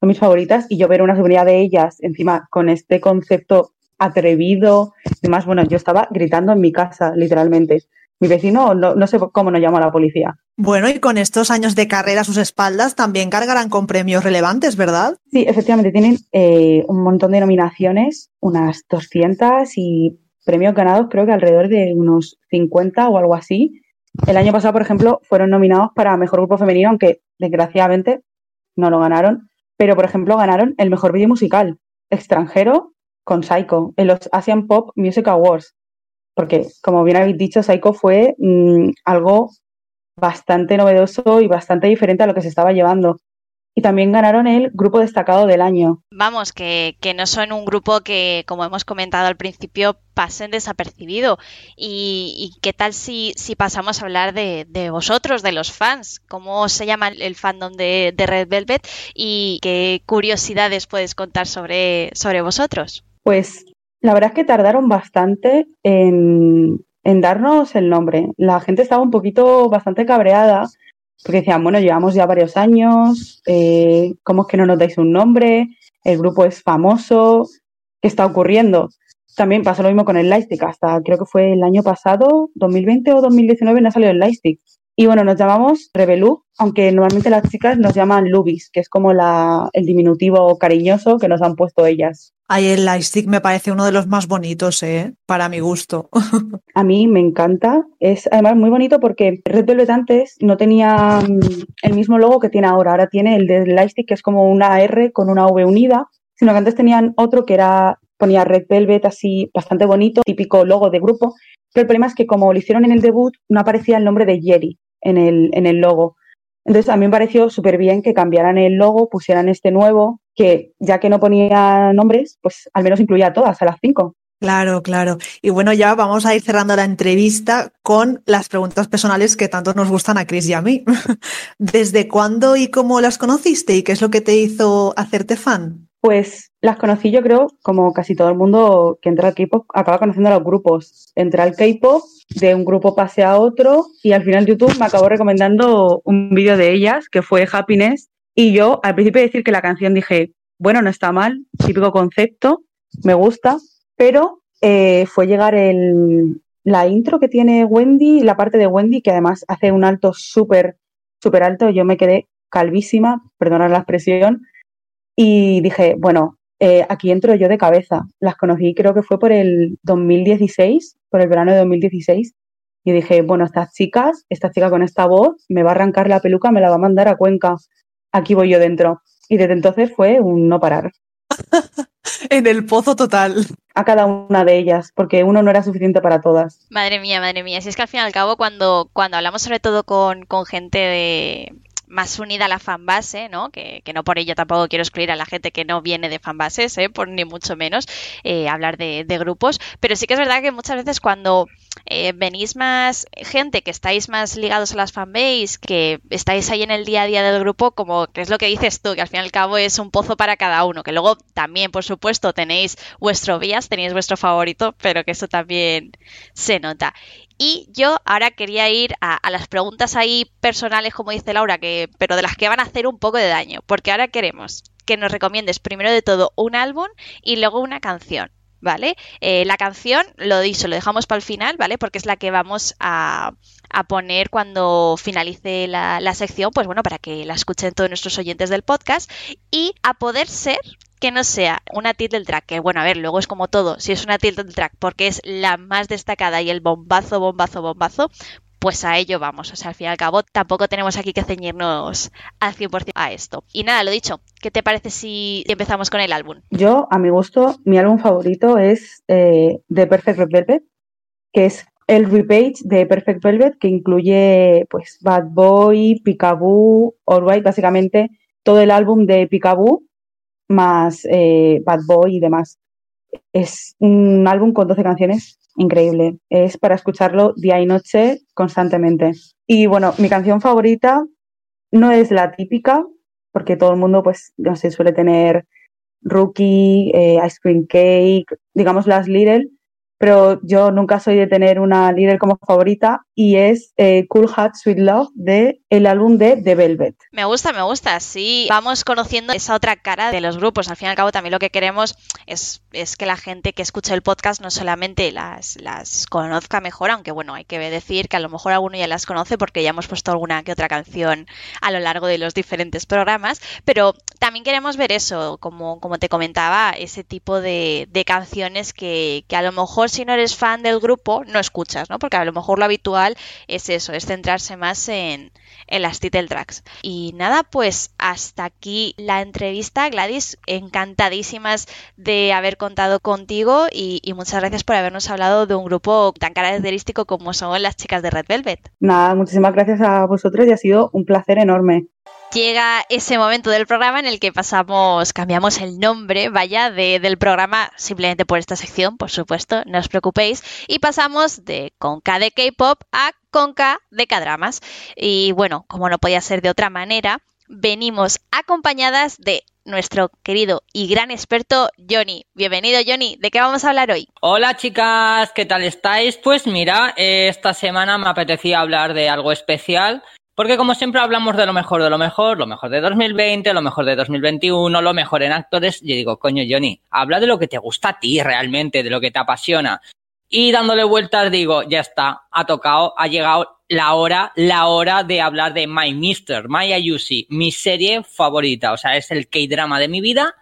son mis favoritas y yo ver una seguridad de ellas encima con este concepto atrevido, además, bueno, yo estaba gritando en mi casa, literalmente mi vecino no, no, sé cómo nos llamó a la policía. Bueno, y con estos años de carrera a sus espaldas también cargarán con premios relevantes, ¿verdad? Sí, efectivamente, tienen eh, un montón de nominaciones, unas 200 y premios ganados creo que alrededor de unos 50 o algo así. El año pasado, por ejemplo, fueron nominados para Mejor Grupo Femenino, aunque desgraciadamente no lo ganaron, pero por ejemplo ganaron el Mejor Vídeo Musical extranjero con Psycho en los Asian Pop Music Awards porque como bien habéis dicho, Psycho fue mm, algo bastante novedoso y bastante diferente a lo que se estaba llevando. Y también ganaron el grupo destacado del año. Vamos, que, no son un grupo que, como hemos comentado al principio, pasen desapercibido. ¿Y, qué tal si, si, pasamos a hablar de, vosotros, de los fans? ¿Cómo se llama el fandom de, de, Red Velvet? ¿Y qué curiosidades puedes contar sobre, sobre vosotros? Pues la verdad es que tardaron bastante en, darnos el nombre. La gente estaba un poquito bastante cabreada porque decían, bueno, llevamos ya varios años, eh, ¿cómo es que no nos dais un nombre? El grupo es famoso, ¿qué está ocurriendo? También pasó lo mismo con el Lightstick, hasta creo que fue el año pasado, 2020 o 2019, no salió el Lightstick. Y bueno, nos llamamos Revelu, aunque normalmente las chicas nos llaman Lubis, que es como la, el diminutivo cariñoso que nos han puesto ellas. Ay, el Lightstick me parece uno de los más bonitos, ¿eh? Para mi gusto. [LAUGHS] A mí me encanta. Es además muy bonito porque Red Velvet antes no tenía mm, el mismo logo que tiene ahora. Ahora tiene el de Lightstick, que es como una R con una V unida, sino que antes tenían otro que era ponía Red Velvet así bastante bonito, típico logo de grupo. Pero el problema es que como lo hicieron en el debut, no aparecía el nombre de Jerry en el, en el logo. Entonces a mí me pareció súper bien que cambiaran el logo, pusieran este nuevo, que ya que no ponía nombres, pues al menos incluía a todas, a las cinco. Claro, claro. Y bueno, ya vamos a ir cerrando la entrevista con las preguntas personales que tanto nos gustan a Chris y a mí. [LAUGHS] ¿Desde cuándo y cómo las conociste y qué es lo que te hizo hacerte fan? Pues las conocí yo creo, como casi todo el mundo que entra al K-pop, acaba conociendo a los grupos. Entré al K-pop, de un grupo pasé a otro y al final YouTube me acabó recomendando un vídeo de ellas que fue Happiness. Y yo al principio de decir que la canción dije, bueno, no está mal, típico concepto, me gusta, pero eh, fue llegar el, la intro que tiene Wendy, la parte de Wendy, que además hace un alto súper, súper alto. Yo me quedé calvísima, perdonad la expresión, y dije, bueno, eh, aquí entro yo de cabeza. Las conocí creo que fue por el 2016, por el verano de 2016. Y dije, bueno, estas chicas, esta chica con esta voz, me va a arrancar la peluca, me la va a mandar a Cuenca. Aquí voy yo dentro. Y desde entonces fue un no parar. [LAUGHS] en el pozo total. A cada una de ellas, porque uno no era suficiente para todas. Madre mía, madre mía. Si es que al fin y al cabo, cuando, cuando hablamos sobre todo con, con gente de, más unida a la fanbase, ¿no? Que, que, no por ello tampoco quiero excluir a la gente que no viene de fanbases, ¿eh? Por ni mucho menos eh, hablar de, de, grupos. Pero sí que es verdad que muchas veces cuando eh, venís más gente que estáis más ligados a las fanbase, que estáis ahí en el día a día del grupo, como que es lo que dices tú, que al fin y al cabo es un pozo para cada uno, que luego también, por supuesto, tenéis vuestro vías, tenéis vuestro favorito, pero que eso también se nota. Y yo ahora quería ir a, a, las preguntas ahí personales, como dice Laura, que, pero de las que van a hacer un poco de daño, porque ahora queremos que nos recomiendes primero de todo un álbum y luego una canción. ¿Vale? Eh, la canción, lo dicho, lo dejamos para el final, ¿vale? Porque es la que vamos a, a poner cuando finalice la, la, sección, pues bueno, para que la escuchen todos nuestros oyentes del podcast. Y a poder ser que no sea una title track, que bueno, a ver, luego es como todo, si es una title track porque es la más destacada y el bombazo, bombazo, bombazo, pues a ello vamos. O sea, al fin y al cabo, tampoco tenemos aquí que ceñirnos al 100% a esto. Y nada, lo dicho, ¿qué te parece si empezamos con el álbum? Yo, a mi gusto, mi álbum favorito es eh, The Perfect Velvet, que es el repage de Perfect Velvet, que incluye pues Bad Boy, Peekaboo, Alright, básicamente todo el álbum de Peekaboo, más eh, Bad Boy y demás. Es un álbum con 12 canciones increíble. Es para escucharlo día y noche constantemente. Y bueno, mi canción favorita no es la típica, porque todo el mundo, pues, no sé, suele tener Rookie, eh, Ice Cream Cake, digamos las Little, pero yo nunca soy de tener una líder como favorita y es eh, Cool Hat Sweet Love de el álbum de The Velvet. Me gusta, me gusta, sí. Vamos conociendo esa otra cara de los grupos. Al fin y al cabo también lo que queremos es, es que la gente que escuche el podcast no solamente las, las conozca mejor, aunque bueno, hay que decir que a lo mejor alguno ya las conoce porque ya hemos puesto alguna que otra canción a lo largo de los diferentes programas, pero también queremos ver eso, como, como te comentaba, ese tipo de, de canciones que, que a lo mejor si no eres fan del grupo, no escuchas, ¿no? Porque a lo mejor lo habitual es eso, es centrarse más en, en las title tracks. Y nada, pues hasta aquí la entrevista, Gladys. Encantadísimas de haber contado contigo y, y, muchas gracias por habernos hablado de un grupo tan característico como son las chicas de Red Velvet. Nada, muchísimas gracias a vosotros y ha sido un placer enorme llega ese momento del programa en el que pasamos, cambiamos el nombre, vaya, de, del programa simplemente por esta sección, por supuesto, no os preocupéis, y pasamos de Conca de K-pop a Conca de K-dramas. Y bueno, como no podía ser de otra manera, venimos acompañadas de nuestro querido y gran experto Johnny. Bienvenido Johnny, ¿de qué vamos a hablar hoy? Hola chicas, ¿qué tal estáis? Pues mira, esta semana me apetecía hablar de algo especial porque como siempre hablamos de lo mejor de lo mejor, lo mejor de 2020, lo mejor de 2021, lo mejor en actores, yo digo, coño Johnny, habla de lo que te gusta a ti realmente, de lo que te apasiona. Y dándole vueltas digo, ya está, ha tocado, ha llegado la hora, la hora de hablar de My Mister, My Ayushi, mi serie favorita, o sea, es el K-drama de mi vida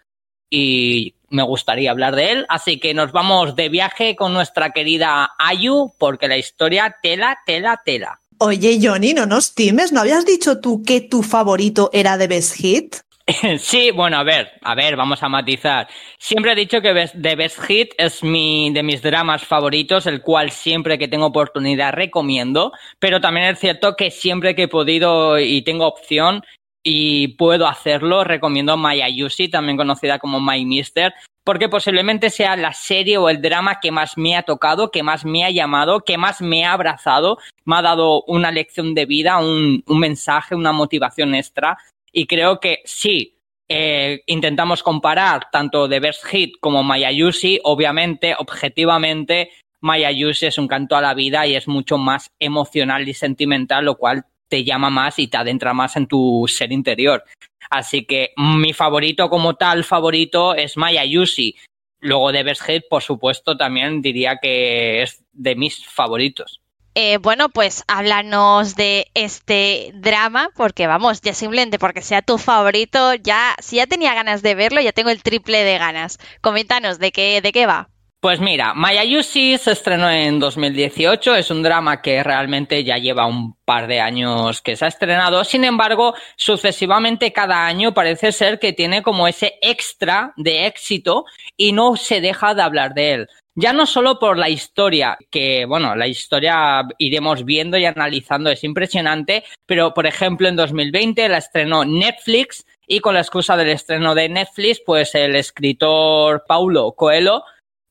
y me gustaría hablar de él, así que nos vamos de viaje con nuestra querida Ayu porque la historia tela, tela, tela. Oye, Johnny, no nos times, ¿no habías dicho tú que tu favorito era The Best Hit? [LAUGHS] Sí, bueno, a ver, a ver, vamos a matizar. Siempre he dicho que The Best Hit es mi, de mis dramas favoritos, el cual siempre que tengo oportunidad recomiendo, pero también es cierto que siempre que he podido y tengo opción y puedo hacerlo, recomiendo My Ayushi, también conocida como My Mister, porque posiblemente sea la serie o el drama que más me ha tocado, que más me ha llamado, que más me ha abrazado, me ha dado una lección de vida, un, un mensaje, una motivación extra. Y creo que sí, eh, intentamos comparar tanto The Best Hit como Mayayushi, obviamente, objetivamente, Mayayushi es un canto a la vida y es mucho más emocional y sentimental, lo cual te llama más y te adentra más en tu ser interior. Así que mi favorito como tal, favorito es Maya Yushi. Luego de Head, por supuesto, también diría que es de mis favoritos. Eh, bueno, pues háblanos de este drama, porque vamos, ya simplemente porque sea tu favorito, ya, si ya tenía ganas de verlo, ya tengo el triple de ganas. Coméntanos de qué, de qué va. Pues mira, Mayayushi se estrenó en 2018, es un drama que realmente ya lleva un par de años que se ha estrenado, sin embargo, sucesivamente cada año parece ser que tiene como ese extra de éxito y no se deja de hablar de él. Ya no solo por la historia, que bueno, la historia iremos viendo y analizando, es impresionante, pero por ejemplo en 2020 la estrenó Netflix y con la excusa del estreno de Netflix, pues el escritor Paulo Coelho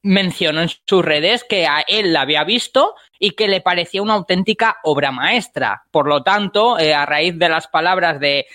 mencionó en sus redes que a él la había visto y que le parecía una auténtica obra maestra. Por lo tanto, eh, a raíz de las palabras de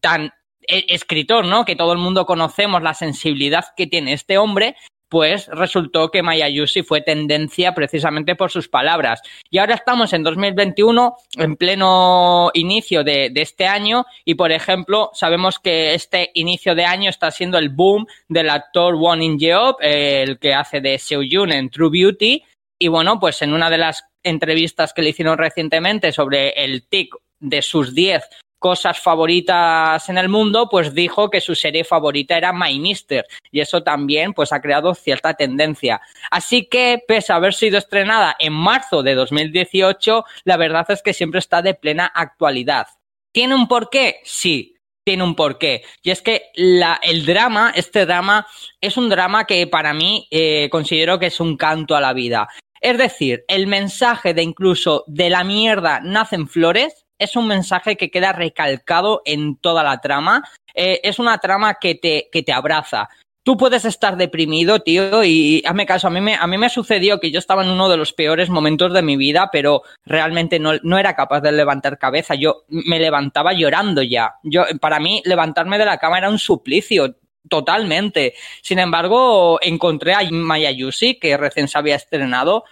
tan eh, escritor, ¿no? Que todo el mundo conocemos la sensibilidad que tiene este hombre, pues resultó que Mayayushi fue tendencia precisamente por sus palabras. Y ahora estamos en 2021, en pleno inicio de, este año, y por ejemplo, sabemos que este inicio de año está siendo el boom del actor Won In el que hace de Seoyun en True Beauty. Y bueno, pues en una de las entrevistas que le hicieron recientemente sobre el tic de sus 10 cosas favoritas en el mundo, pues dijo que su serie favorita era My Mister y eso también pues ha creado cierta tendencia. Así que pese a haber sido estrenada en marzo de 2018, la verdad es que siempre está de plena actualidad. ¿Tiene un porqué? Sí, tiene un porqué. Y es que la, el drama, este drama, es un drama que para mí eh, considero que es un canto a la vida. Es decir, el mensaje de incluso de la mierda nacen flores es un mensaje que queda recalcado en toda la trama. Eh, es una trama que te, que te abraza. Tú puedes estar deprimido, tío, y hazme caso, a mí, me, a mí me sucedió que yo estaba en uno de los peores momentos de mi vida, pero realmente no, no era capaz de levantar cabeza. Yo me levantaba llorando ya. Yo, para mí, levantarme de la cama era un suplicio totalmente. Sin embargo, encontré a Mayayushi, que recién se había estrenado,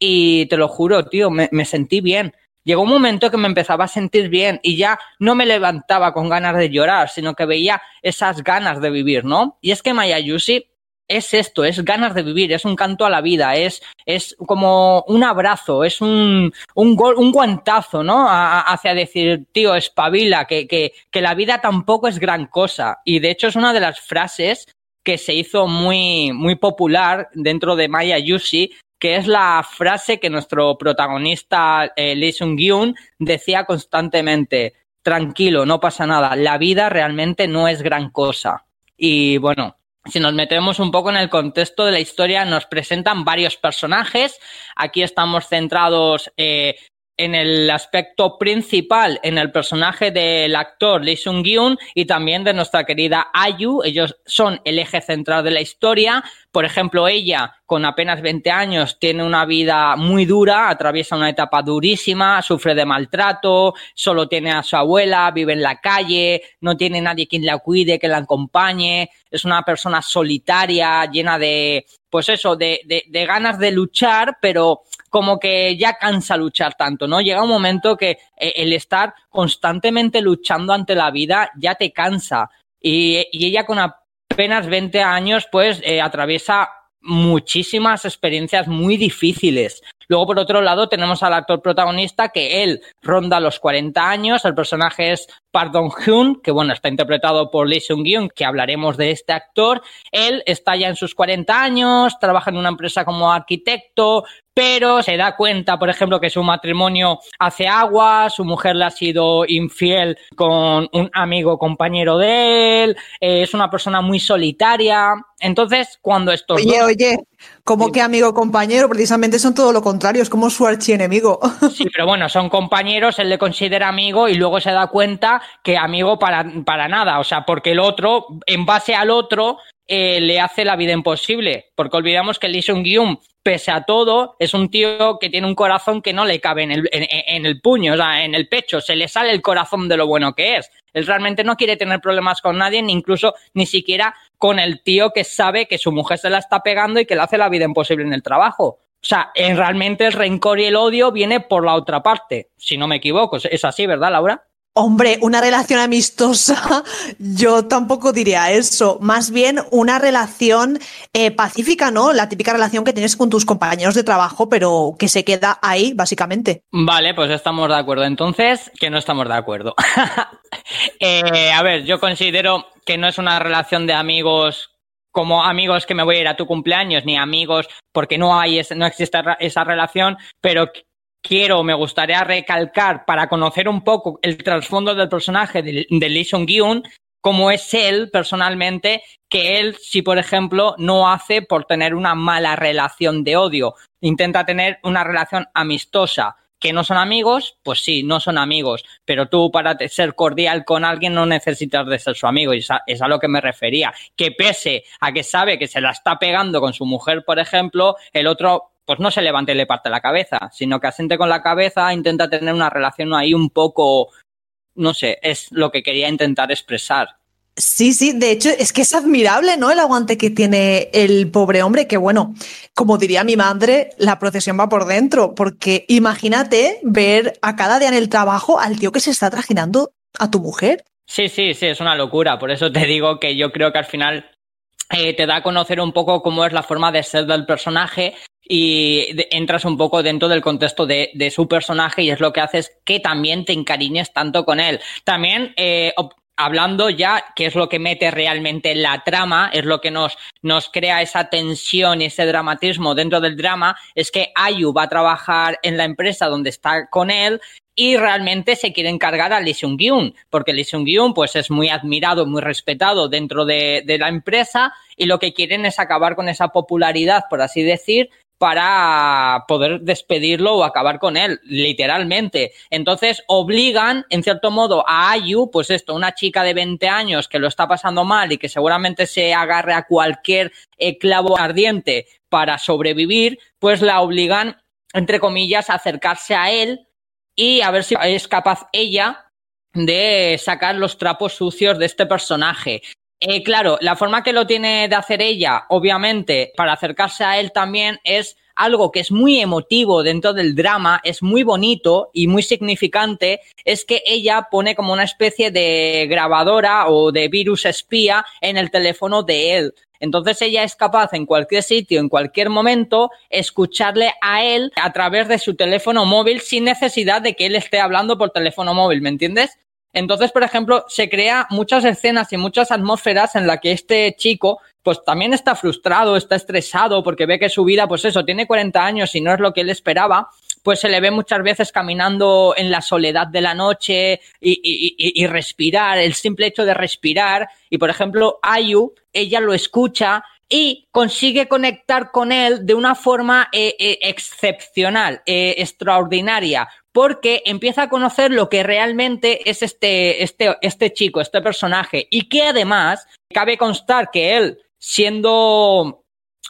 y te lo juro, tío, me, me sentí bien llegó un momento que me empezaba a sentir bien y ya no me levantaba con ganas de llorar, sino que veía esas ganas de vivir, ¿no? Y es que Mayayushi es esto, es ganas de vivir, es un canto a la vida, es, es como un abrazo, es un, un, un guantazo, ¿no? hacia decir, tío, espabila, que, que, que la vida tampoco es gran cosa. Y de hecho es una de las frases que se hizo muy, muy popular dentro de Maya Yushi, que es la frase que nuestro protagonista eh, Lee Sung-gyun decía constantemente, tranquilo, no pasa nada, la vida realmente no es gran cosa. Y bueno, si nos metemos un poco en el contexto de la historia, nos presentan varios personajes. Aquí estamos centrados eh, en el aspecto principal, en el personaje del actor Lee Sung-gyun y también de nuestra querida Ayu. Ellos son el eje central de la historia. Por ejemplo, ella, con apenas 20 años, tiene una vida muy dura, atraviesa una etapa durísima, sufre de maltrato, solo tiene a su abuela, vive en la calle, no tiene nadie quien la cuide, que la acompañe. Es una persona solitaria, llena de, pues eso, de, de, de ganas de luchar, pero como que ya cansa luchar tanto, ¿no? Llega un momento que eh, el estar constantemente luchando ante la vida ya te cansa. Y, ella con apenas 20 años, pues eh, atraviesa muchísimas experiencias muy difíciles. Luego, por otro lado, tenemos al actor protagonista que él ronda los 40 años. El personaje es Park Dong-hyun, que bueno, está interpretado por Lee Seung-gyun, que hablaremos de este actor. Él está ya en sus 40 años, trabaja en una empresa como arquitecto, pero se da cuenta, por ejemplo, que su matrimonio hace agua, su mujer le ha sido infiel con un amigo compañero de él, eh, es una persona muy solitaria. Entonces, cuando esto Oye, oye, como que amigo compañero, precisamente son todo lo contrario, es como su archienemigo. [LAUGHS] Sí, pero bueno, son compañeros, él le considera amigo y luego se da cuenta que amigo para, para nada, o sea, porque el otro, en base al otro, eh, le hace la vida imposible, porque olvidamos que Lee Seung-gyun pese a todo, es un tío que tiene un corazón que no le cabe en el, en, el puño, o sea, en el pecho, se le sale el corazón de lo bueno que es. Él realmente no quiere tener problemas con nadie, ni incluso ni siquiera con el tío que sabe que su mujer se la está pegando y que le hace la vida imposible en el trabajo. O sea, realmente el rencor y el odio viene por la otra parte, si no me equivoco. Es así, ¿verdad, Laura? Hombre, una relación amistosa, [LAUGHS] yo tampoco diría eso. Más bien una relación eh, pacífica, ¿no? La típica relación que tienes con tus compañeros de trabajo, pero que se queda ahí, básicamente. Vale, pues estamos de acuerdo. Entonces, que no estamos de acuerdo. [LAUGHS] Eh, a ver, yo considero que no es una relación de amigos como amigos que me voy a ir a tu cumpleaños, ni amigos porque no hay, no existe esa relación, pero quiero, me gustaría recalcar para conocer un poco el trasfondo del personaje de, Lee Sung-gyun, cómo es él personalmente, que él, si por ejemplo, no hace por tener una mala relación de odio, intenta tener una relación amistosa. ¿Que no son amigos? Pues sí, no son amigos. Pero tú para ser cordial con alguien no necesitas de ser su amigo. Y es a, es a, lo que me refería. Que pese a que sabe que se la está pegando con su mujer, por ejemplo, el otro pues no se levante y le parte la cabeza, sino que asiente con la cabeza, intenta tener una relación ahí un poco, no sé, es lo que quería intentar expresar. Sí, sí, de hecho es que es admirable, ¿no? El aguante que tiene el pobre hombre, que bueno, como diría mi madre, la procesión va por dentro, porque imagínate ver a cada día en el trabajo al tío que se está trajinando a tu mujer. Sí, sí, sí, es una locura, por eso te digo que yo creo que al final eh, te da a conocer un poco cómo es la forma de ser del personaje y entras un poco dentro del contexto de, su personaje y es lo que haces que también te encariñes tanto con él. También eh, hablando ya, que es lo que mete realmente la trama, es lo que nos, nos crea esa tensión y ese dramatismo dentro del drama, es que Ayu va a trabajar en la empresa donde está con él y realmente se quiere encargar a Lee Seung-gyun, porque Lee Seung-gyun pues es muy admirado, muy respetado dentro de, de la empresa y lo que quieren es acabar con esa popularidad, por así decir, para poder despedirlo o acabar con él, literalmente. Entonces obligan, en cierto modo, a Ayu, pues esto, una chica de 20 años que lo está pasando mal y que seguramente se agarre a cualquier eh, clavo ardiente para sobrevivir, pues la obligan, entre comillas, a acercarse a él y a ver si es capaz ella de sacar los trapos sucios de este personaje. Eh, claro, la forma que lo tiene de hacer ella, obviamente, para acercarse a él también es algo que es muy emotivo dentro del drama, es muy bonito y muy significante, es que ella pone como una especie de grabadora o de virus espía en el teléfono de él. Entonces ella es capaz en cualquier sitio, en cualquier momento, escucharle a él a través de su teléfono móvil sin necesidad de que él esté hablando por teléfono móvil, ¿me entiendes? Entonces, por ejemplo, se crea muchas escenas y muchas atmósferas en la que este chico pues también está frustrado, está estresado porque ve que su vida, pues eso, tiene 40 años y no es lo que él esperaba, pues se le ve muchas veces caminando en la soledad de la noche y, y, respirar, el simple hecho de respirar. Y por ejemplo, Ayu, ella lo escucha y consigue conectar con él de una forma eh, eh, excepcional, eh, extraordinaria, porque empieza a conocer lo que realmente es este, este, este chico, este personaje, y que además cabe constar que él, siendo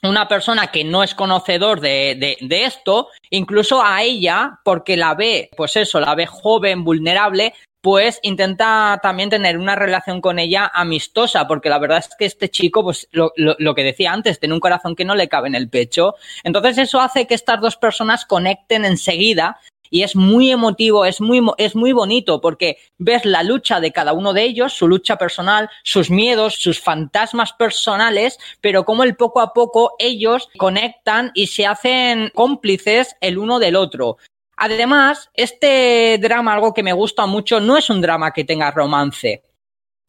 una persona que no es conocedor de, de, de, esto, incluso a ella, porque la ve, pues eso, la ve joven, vulnerable, pues intenta también tener una relación con ella amistosa, porque la verdad es que este chico, pues lo, lo, lo, que decía antes, tiene un corazón que no le cabe en el pecho. Entonces eso hace que estas dos personas conecten enseguida y es muy emotivo, es muy, es muy bonito porque ves la lucha de cada uno de ellos, su lucha personal, sus miedos, sus fantasmas personales, pero como el poco a poco ellos conectan y se hacen cómplices el uno del otro. Además, este drama, algo que me gusta mucho, no es un drama que tenga romance.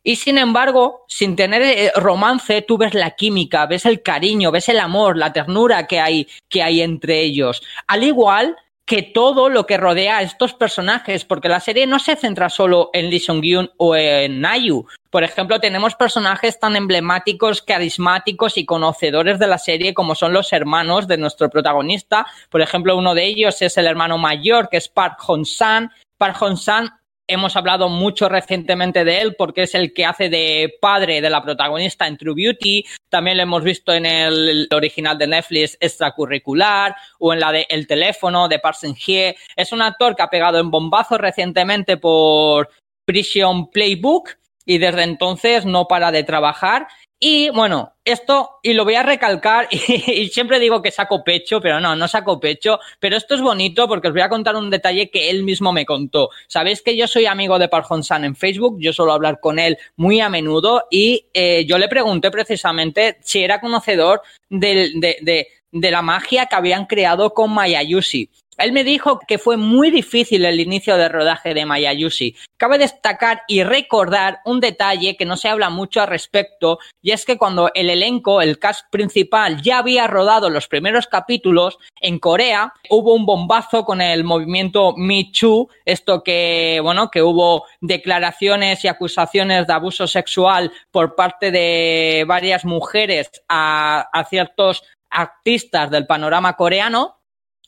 Y sin embargo, sin tener eh, romance, tú ves la química, ves el cariño, ves el amor, la ternura que hay, que hay entre ellos. Al igual que todo lo que rodea a estos personajes, porque la serie no se centra solo en Lee Sung-gyun o en Nayu. Por ejemplo, tenemos personajes tan emblemáticos, carismáticos y conocedores de la serie como son los hermanos de nuestro protagonista. Por ejemplo, uno de ellos es el hermano mayor, que es Park Hong-san. Park Hong-san Hemos hablado mucho recientemente de él porque es el que hace de padre de la protagonista en True Beauty. También lo hemos visto en el original de Netflix extracurricular o en la de El teléfono de Parson Hye. Es un actor que ha pegado en bombazo recientemente por Prison Playbook y desde entonces no para de trabajar y bueno, esto, y lo voy a recalcar, [LAUGHS] y, siempre digo que saco pecho, pero no, no saco pecho, pero esto es bonito porque os voy a contar un detalle que él mismo me contó. Sabéis que yo soy amigo de Park San en Facebook, yo suelo hablar con él muy a menudo y eh, yo le pregunté precisamente si era conocedor de, de, de la magia que habían creado con Mayayushi. Él me dijo que fue muy difícil el inicio de rodaje de Mayayushi. Cabe destacar y recordar un detalle que no se habla mucho al respecto, y es que cuando el elenco, el cast principal, ya había rodado los primeros capítulos, en Corea hubo un bombazo con el movimiento Me Too, esto que, bueno, que hubo declaraciones y acusaciones de abuso sexual por parte de varias mujeres a, a ciertos artistas del panorama coreano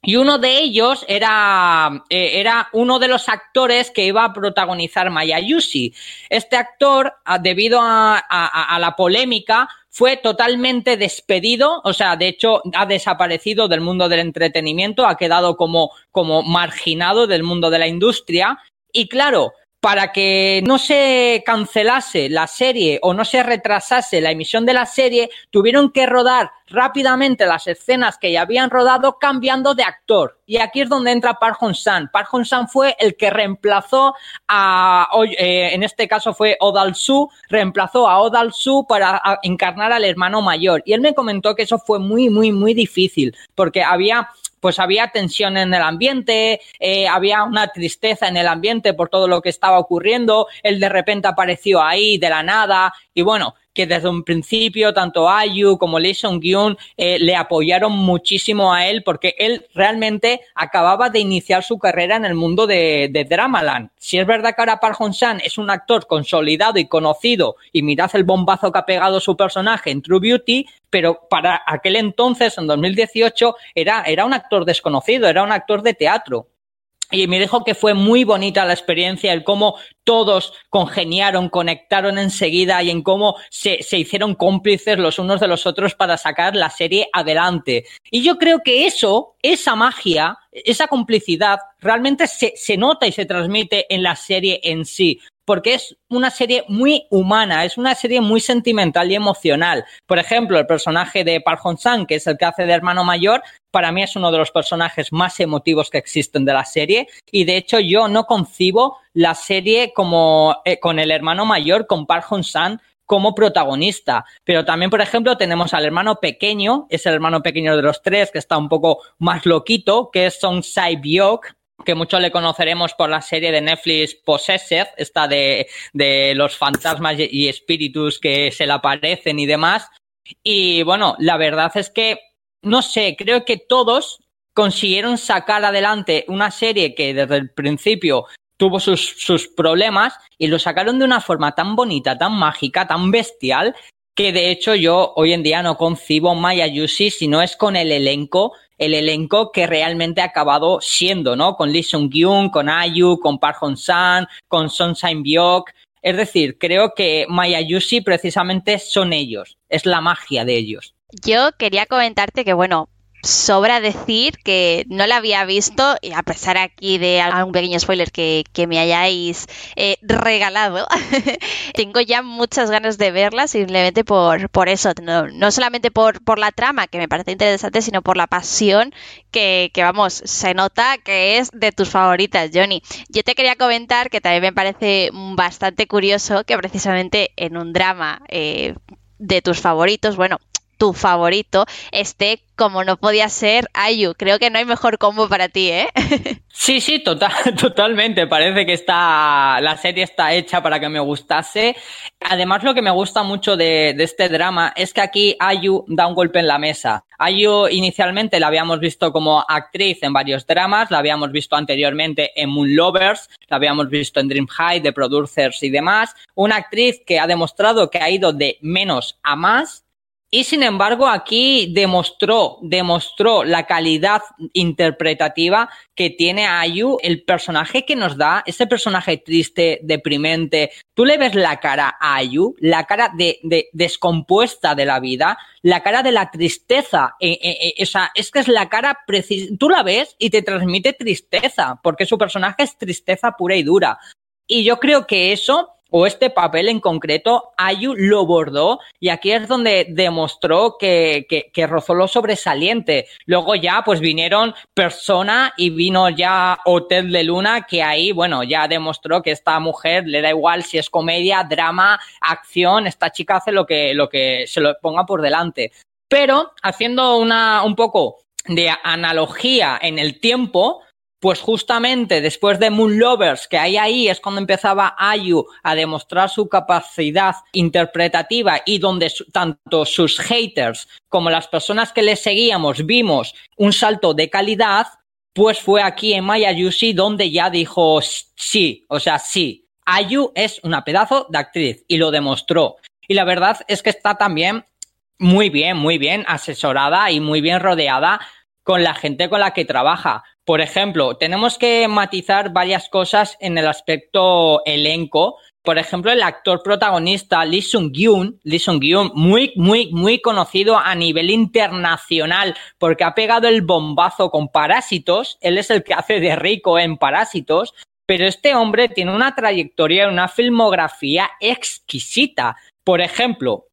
y uno de ellos era, eh, era uno de los actores que iba a protagonizar Mayayushi. Este actor, debido a, a, la polémica, fue totalmente despedido, o sea, de hecho ha desaparecido del mundo del entretenimiento, ha quedado como, como marginado del mundo de la industria. Y claro, para que no se cancelase la serie o no se retrasase la emisión de la serie, tuvieron que rodar rápidamente las escenas que ya habían rodado cambiando de actor. Y aquí es donde entra Park Hong-san. Park Hong-san fue el que reemplazó a, eh, en este caso fue Odal Su, reemplazó a Odal Su para encarnar al hermano mayor. Y él me comentó que eso fue muy, muy, muy difícil, porque había pues había tensión en el ambiente, eh, había una tristeza en el ambiente por todo lo que estaba ocurriendo, él de repente apareció ahí de la nada y bueno, que desde un principio tanto Ayu como Lee Sung-gyun eh, le apoyaron muchísimo a él porque él realmente acababa de iniciar su carrera en el mundo de, de Dramaland. Si es verdad que ahora Park Hong-san es un actor consolidado y conocido y mirad el bombazo que ha pegado su personaje en True Beauty, pero para aquel entonces, en 2018, era, era un actor desconocido, era un actor de teatro. Y me dijo que fue muy bonita la experiencia, el cómo todos congeniaron, conectaron enseguida y en cómo se, se, hicieron cómplices los unos de los otros para sacar la serie adelante. Y yo creo que eso, esa magia, esa complicidad, realmente se, se nota y se transmite en la serie en sí porque es una serie muy humana, es una serie muy sentimental y emocional. Por ejemplo, el personaje de Park Hong-sang, que es el que hace de hermano mayor, para mí es uno de los personajes más emotivos que existen de la serie y de hecho yo no concibo la serie como eh, con el hermano mayor, con Park Hong-sang, como protagonista. Pero también, por ejemplo, tenemos al hermano pequeño, es el hermano pequeño de los tres, que está un poco más loquito, que es Song Sai-byok, que muchos le conoceremos por la serie de Netflix Possessed, esta de, de los fantasmas y espíritus que se le aparecen y demás. Y bueno, la verdad es que, no sé, creo que todos consiguieron sacar adelante una serie que desde el principio tuvo sus, sus problemas y lo sacaron de una forma tan bonita, tan mágica, tan bestial, que de hecho yo hoy en día no concibo Maya Yushi si no es con el elenco el elenco que realmente ha acabado siendo, ¿no? Con Lee Sung-gyun, con Ayu, con Park Hong-san, con Son Sain-byok. Es decir, creo que Maya Yushi precisamente son ellos, es la magia de ellos. Yo quería comentarte que, bueno, sobra decir que no la había visto, y a pesar aquí de algún pequeño spoiler que, me hayáis eh, regalado, [LAUGHS] tengo ya muchas ganas de verla simplemente por, por eso, no, solamente por, por la trama, que me parece interesante, sino por la pasión que, vamos, se nota que es de tus favoritas, Johnny. Yo te quería comentar que también me parece bastante curioso que precisamente en un drama... Eh, de tus favoritos, bueno, tu favorito esté como no podía ser Ayu. Creo que no hay mejor combo para ti, ¿eh? [LAUGHS] Sí, sí, total, [LAUGHS] totalmente. Parece que está, la serie está hecha para que me gustase. Además, lo que me gusta mucho de, de este drama es que aquí Ayu da un golpe en la mesa. Ayu inicialmente la habíamos visto como actriz en varios dramas, la habíamos visto anteriormente en Moon Lovers, la habíamos visto en Dream High, de Producers y demás. Una actriz que ha demostrado que ha ido de menos a más y sin embargo, aquí demostró, demostró la calidad interpretativa que tiene Ayu, el personaje que nos da, ese personaje triste, deprimente. Tú le ves la cara a Ayu, la cara de, de descompuesta de la vida, la cara de la tristeza. Eh, eh, eh, o sea, es que es la cara precisa. Tú la ves y te transmite tristeza, porque su personaje es tristeza pura y dura. Y yo creo que eso o este papel en concreto, Ayu lo bordó y aquí es donde demostró que, que, que, rozó lo sobresaliente. Luego ya pues vinieron Persona y vino ya Hotel de Luna que ahí, bueno, ya demostró que esta mujer le da igual si es comedia, drama, acción, esta chica hace lo que, lo que se lo ponga por delante. Pero haciendo una, un poco de analogía en el tiempo, pues justamente después de Moon Lovers, que ahí ahí es cuando empezaba Ayu a demostrar su capacidad interpretativa y donde tanto sus haters como las personas que le seguíamos vimos un salto de calidad, pues fue aquí en Maya Yushi donde ya dijo sí, o sea, sí, Ayu es una pedazo de actriz y lo demostró. Y la verdad es que está también muy bien, muy bien asesorada y muy bien rodeada con la gente con la que trabaja. Por ejemplo, tenemos que matizar varias cosas en el aspecto elenco. Por ejemplo, el actor protagonista Lee Sung-gyun, Lee Sung-gyun, muy, muy, muy conocido a nivel internacional porque ha pegado el bombazo con Parásitos. Él es el que hace de rico en Parásitos. Pero este hombre tiene una trayectoria y una filmografía exquisita. Por ejemplo,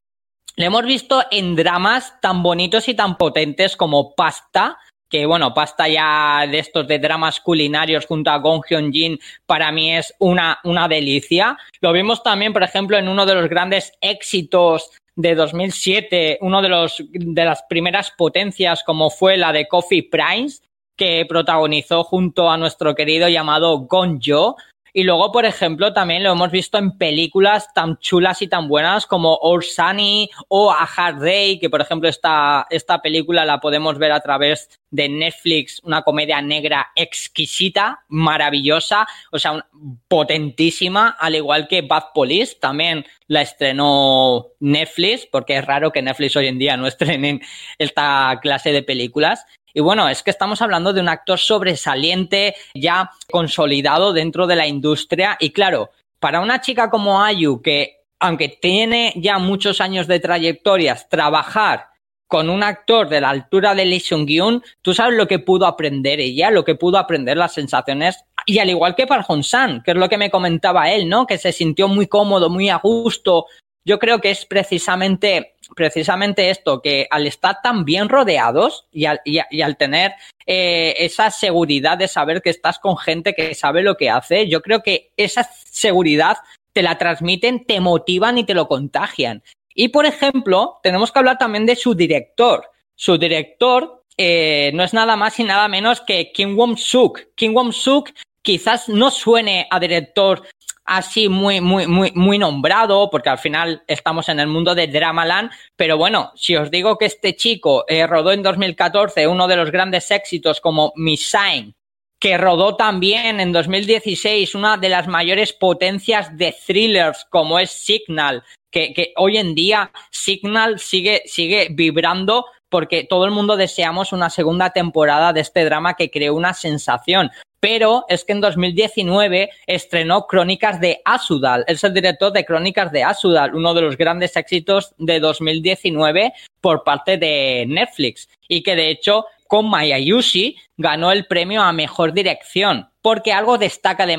le hemos visto en dramas tan bonitos y tan potentes como Pasta, que bueno, pasta ya de estos de dramas culinarios junto a Gong Hyun Jin, para mí es una, una delicia. Lo vimos también, por ejemplo, en uno de los grandes éxitos de 2007, uno de los de las primeras potencias como fue la de Coffee Prince, que protagonizó junto a nuestro querido llamado Gonjo, y luego, por ejemplo, también lo hemos visto en películas tan chulas y tan buenas como Old Sunny o A Hard Day, que por ejemplo esta, esta película la podemos ver a través de Netflix, una comedia negra exquisita, maravillosa, o sea, potentísima, al igual que Bad Police, también la estrenó Netflix, porque es raro que Netflix hoy en día no estrenen esta clase de películas. Y bueno, es que estamos hablando de un actor sobresaliente, ya consolidado dentro de la industria. Y claro, para una chica como Ayu, que aunque tiene ya muchos años de trayectorias, trabajar con un actor de la altura de Lee Seung-gyun, tú sabes lo que pudo aprender ella, lo que pudo aprender las sensaciones. Y al igual que para Hong-san, que es lo que me comentaba él, ¿no? Que se sintió muy cómodo, muy a gusto. Yo creo que es precisamente precisamente esto, que al estar tan bien rodeados y al, tener eh, esa seguridad de saber que estás con gente que sabe lo que hace, yo creo que esa seguridad te la transmiten, te motivan y te lo contagian. Y por ejemplo, tenemos que hablar también de su director. Su director eh, no es nada más y nada menos que Kim Won-suk. Kim Won-suk quizás no suene a director así muy, muy, muy, muy nombrado, porque al final estamos en el mundo de Dramaland, pero bueno, si os digo que este chico eh, rodó en 2014 uno de los grandes éxitos como Miss Sign, que rodó también en 2016 una de las mayores potencias de thrillers como es Signal, que, que hoy en día Signal sigue, sigue vibrando porque todo el mundo deseamos una segunda temporada de este drama que creó una sensación pero es que en 2019 estrenó Crónicas de Asudal. Es el director de Crónicas de Asudal, uno de los grandes éxitos de 2019 por parte de Netflix. Y que de hecho con Mayayushi ganó el premio a mejor dirección. Porque algo destaca de,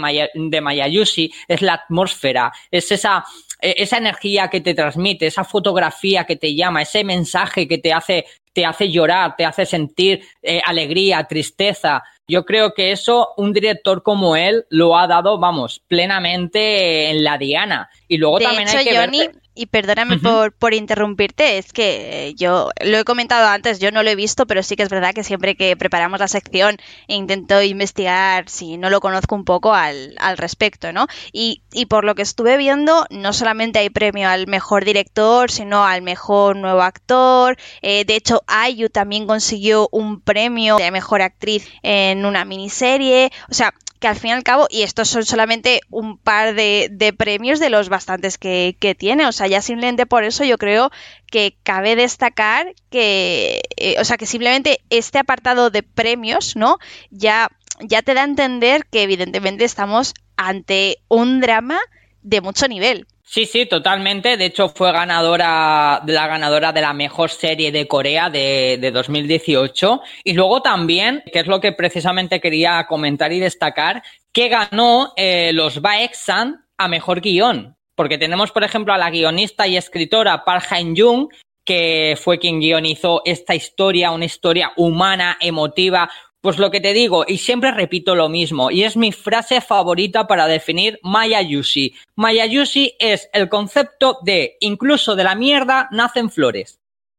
Mayayushi es la atmósfera, es esa, e, esa energía que te transmite, esa fotografía que te llama, ese mensaje que te hace, te hace llorar, te hace sentir eh, alegría, tristeza. Yo creo que eso un director como él lo ha dado, vamos, plenamente en la diana. Y luego también hay que Johnny, y perdóname por, por, interrumpirte, es que yo lo he comentado antes, yo no lo he visto, pero sí que es verdad que siempre que preparamos la sección intento investigar, si no lo conozco un poco al, al respecto, ¿no? Y, y, por lo que estuve viendo, no solamente hay premio al mejor director, sino al mejor nuevo actor. Eh, de hecho, Ayu también consiguió un premio de mejor actriz en una miniserie. O sea, que al fin y al cabo, y estos son solamente un par de, premios de los bastantes que, tiene, o sea, ya simplemente por eso yo creo que cabe destacar que, eh, o sea, que simplemente este apartado de premios, ¿no? Ya, ya te da a entender que evidentemente estamos ante un drama de mucho nivel. Sí, sí, totalmente. De hecho, fue ganadora, la ganadora de la mejor serie de Corea de, de 2018. Y luego también, que es lo que precisamente quería comentar y destacar, que ganó eh, los Baeksan a mejor guion. Porque tenemos, por ejemplo, a la guionista y escritora Park Hae-jung, que fue quien guionizó esta historia, una historia humana, emotiva, pues lo que te digo, y siempre repito lo mismo, y es mi frase favorita para definir Maya Yushi. Maya Yushi es el concepto de incluso de la mierda nacen flores.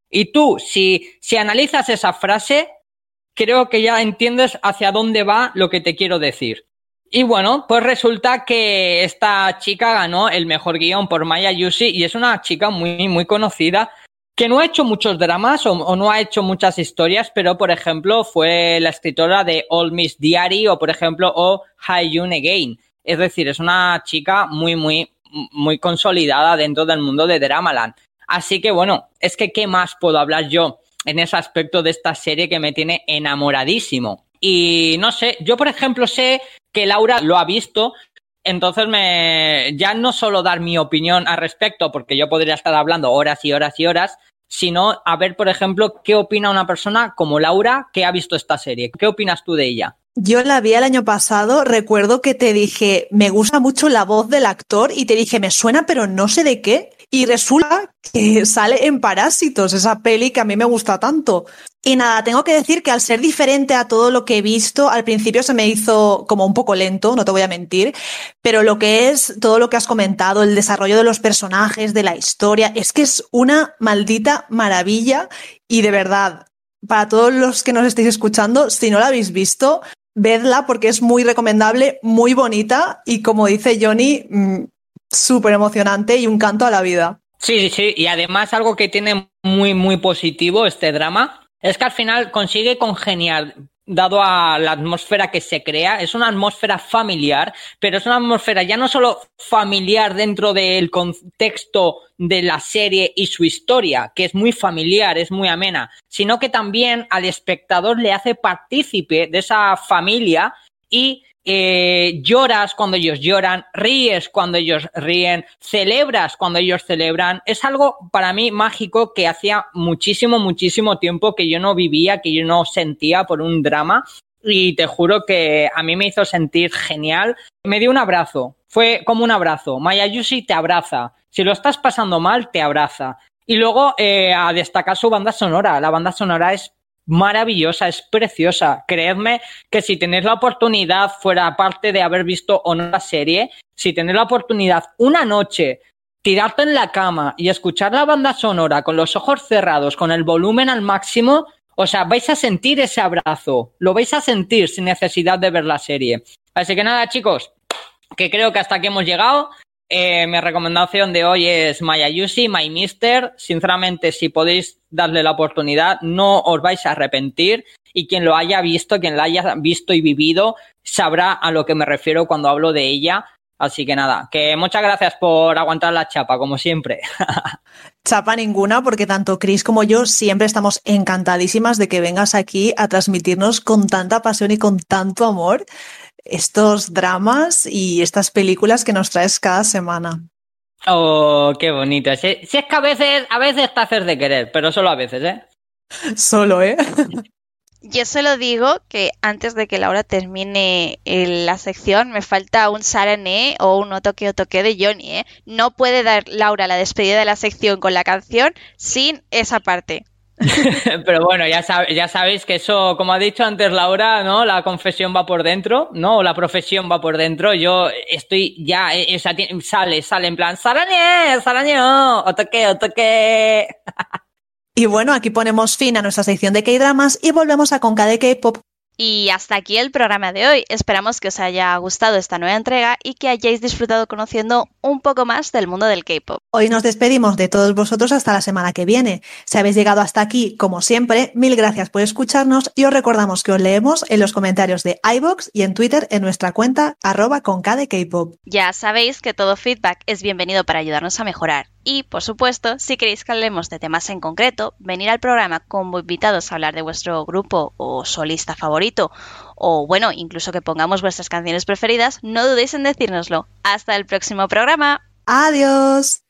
Y tú, si, si analizas esa frase, creo que ya entiendes hacia dónde va lo que te quiero decir. Y bueno, pues resulta que esta chica ganó el mejor guion por Maya Yushi y es una chica muy, muy conocida que no ha hecho muchos dramas o, no ha hecho muchas historias, pero por ejemplo fue la escritora de All Miss Diary o por ejemplo o High Yun Again. Es decir, es una chica muy, muy, muy consolidada dentro del mundo de Dramaland. Así que bueno, es que ¿qué más puedo hablar yo en ese aspecto de esta serie que me tiene enamoradísimo? Y no sé, yo por ejemplo sé que Laura lo ha visto, entonces me ya no solo dar mi opinión al respecto, porque yo podría estar hablando horas y horas y horas, sino a ver, por ejemplo, qué opina una persona como Laura que ha visto esta serie. ¿Qué opinas tú de ella? Yo la vi el año pasado, recuerdo que te dije, me gusta mucho la voz del actor y te dije, me suena, pero no sé de qué. Y resulta que sale en Parásitos, esa peli que a mí me gusta tanto. Y nada, tengo que decir que al ser diferente a todo lo que he visto, al principio se me hizo como un poco lento, no te voy a mentir, pero lo que es todo lo que has comentado, el desarrollo de los personajes, de la historia, es que es una maldita maravilla y de verdad, para todos los que nos estéis escuchando, si no la habéis visto, vedla porque es muy recomendable, muy bonita y como dice Johnny, mm, súper emocionante y un canto a la vida. Sí, sí, sí. Y además algo que tiene muy, muy positivo este drama es que al final consigue congeniar, dado a la atmósfera que se crea, es una atmósfera familiar, pero es una atmósfera ya no solo familiar dentro del contexto de la serie y su historia, que es muy familiar, es muy amena, sino que también al espectador le hace partícipe de esa familia y eh, lloras cuando ellos lloran, ríes cuando ellos ríen, celebras cuando ellos celebran. Es algo para mí mágico que hacía muchísimo, muchísimo tiempo que yo no vivía, que yo no sentía por un drama. Y te juro que a mí me hizo sentir genial. Me dio un abrazo. Fue como un abrazo. Mayayushi te abraza. Si lo estás pasando mal, te abraza. Y luego eh, a destacar su banda sonora. La banda sonora es maravillosa, es preciosa. Creedme que si tenéis la oportunidad, fuera parte de haber visto o no la serie, si tenéis la oportunidad una noche, tirarte en la cama y escuchar la banda sonora con los ojos cerrados, con el volumen al máximo, o sea, vais a sentir ese abrazo, lo vais a sentir sin necesidad de ver la serie. Así que nada, chicos, que creo que hasta aquí hemos llegado. Eh, mi recomendación de hoy es Mayayushi, My Mister. Sinceramente, si podéis darle la oportunidad, no os vais a arrepentir. Y quien lo haya visto, quien la haya visto y vivido, sabrá a lo que me refiero cuando hablo de ella. Así que nada, que muchas gracias por aguantar la chapa, como siempre. [LAUGHS] chapa ninguna, porque tanto Chris como yo siempre estamos encantadísimas de que vengas aquí a transmitirnos con tanta pasión y con tanto amor estos dramas y estas películas que nos traes cada semana. Oh, qué bonito. Si, es que a veces, a veces te haces de querer, pero solo a veces, ¿eh? [LAUGHS] Solo, ¿eh? [LAUGHS] Yo solo digo que antes de que Laura termine la sección, me falta un Sarane o un toque o toque de Johnny, ¿eh? No puede dar Laura la despedida de la sección con la canción sin esa parte. [LAUGHS] Pero bueno, ya, ya sabéis que eso, como ha dicho antes Laura, ¿no? La confesión va por dentro, ¿no? O la profesión va por dentro. Yo estoy ya, eh, sale, sale en plan, ¡Sarañe! ¡Sarañe! ¡O toque, o toque! [LAUGHS] Y bueno, aquí ponemos fin a nuestra sección de K-Dramas y volvemos a Conca de K-Pop y hasta aquí el programa de hoy. Esperamos que os haya gustado esta nueva entrega y que hayáis disfrutado conociendo un poco más del mundo del K-pop. Hoy nos despedimos de todos vosotros hasta la semana que viene. Si habéis llegado hasta aquí, como siempre, mil gracias por escucharnos y os recordamos que os leemos en los comentarios de iBox y en Twitter en nuestra cuenta arroba con K-pop. Ya sabéis que todo feedback es bienvenido para ayudarnos a mejorar. Y, por supuesto, si queréis que hablemos de temas en concreto, venir al programa como invitados a hablar de vuestro grupo o solista favorito, o bueno, incluso que pongamos vuestras canciones preferidas, no dudéis en decírnoslo. Hasta el próximo programa. Adiós.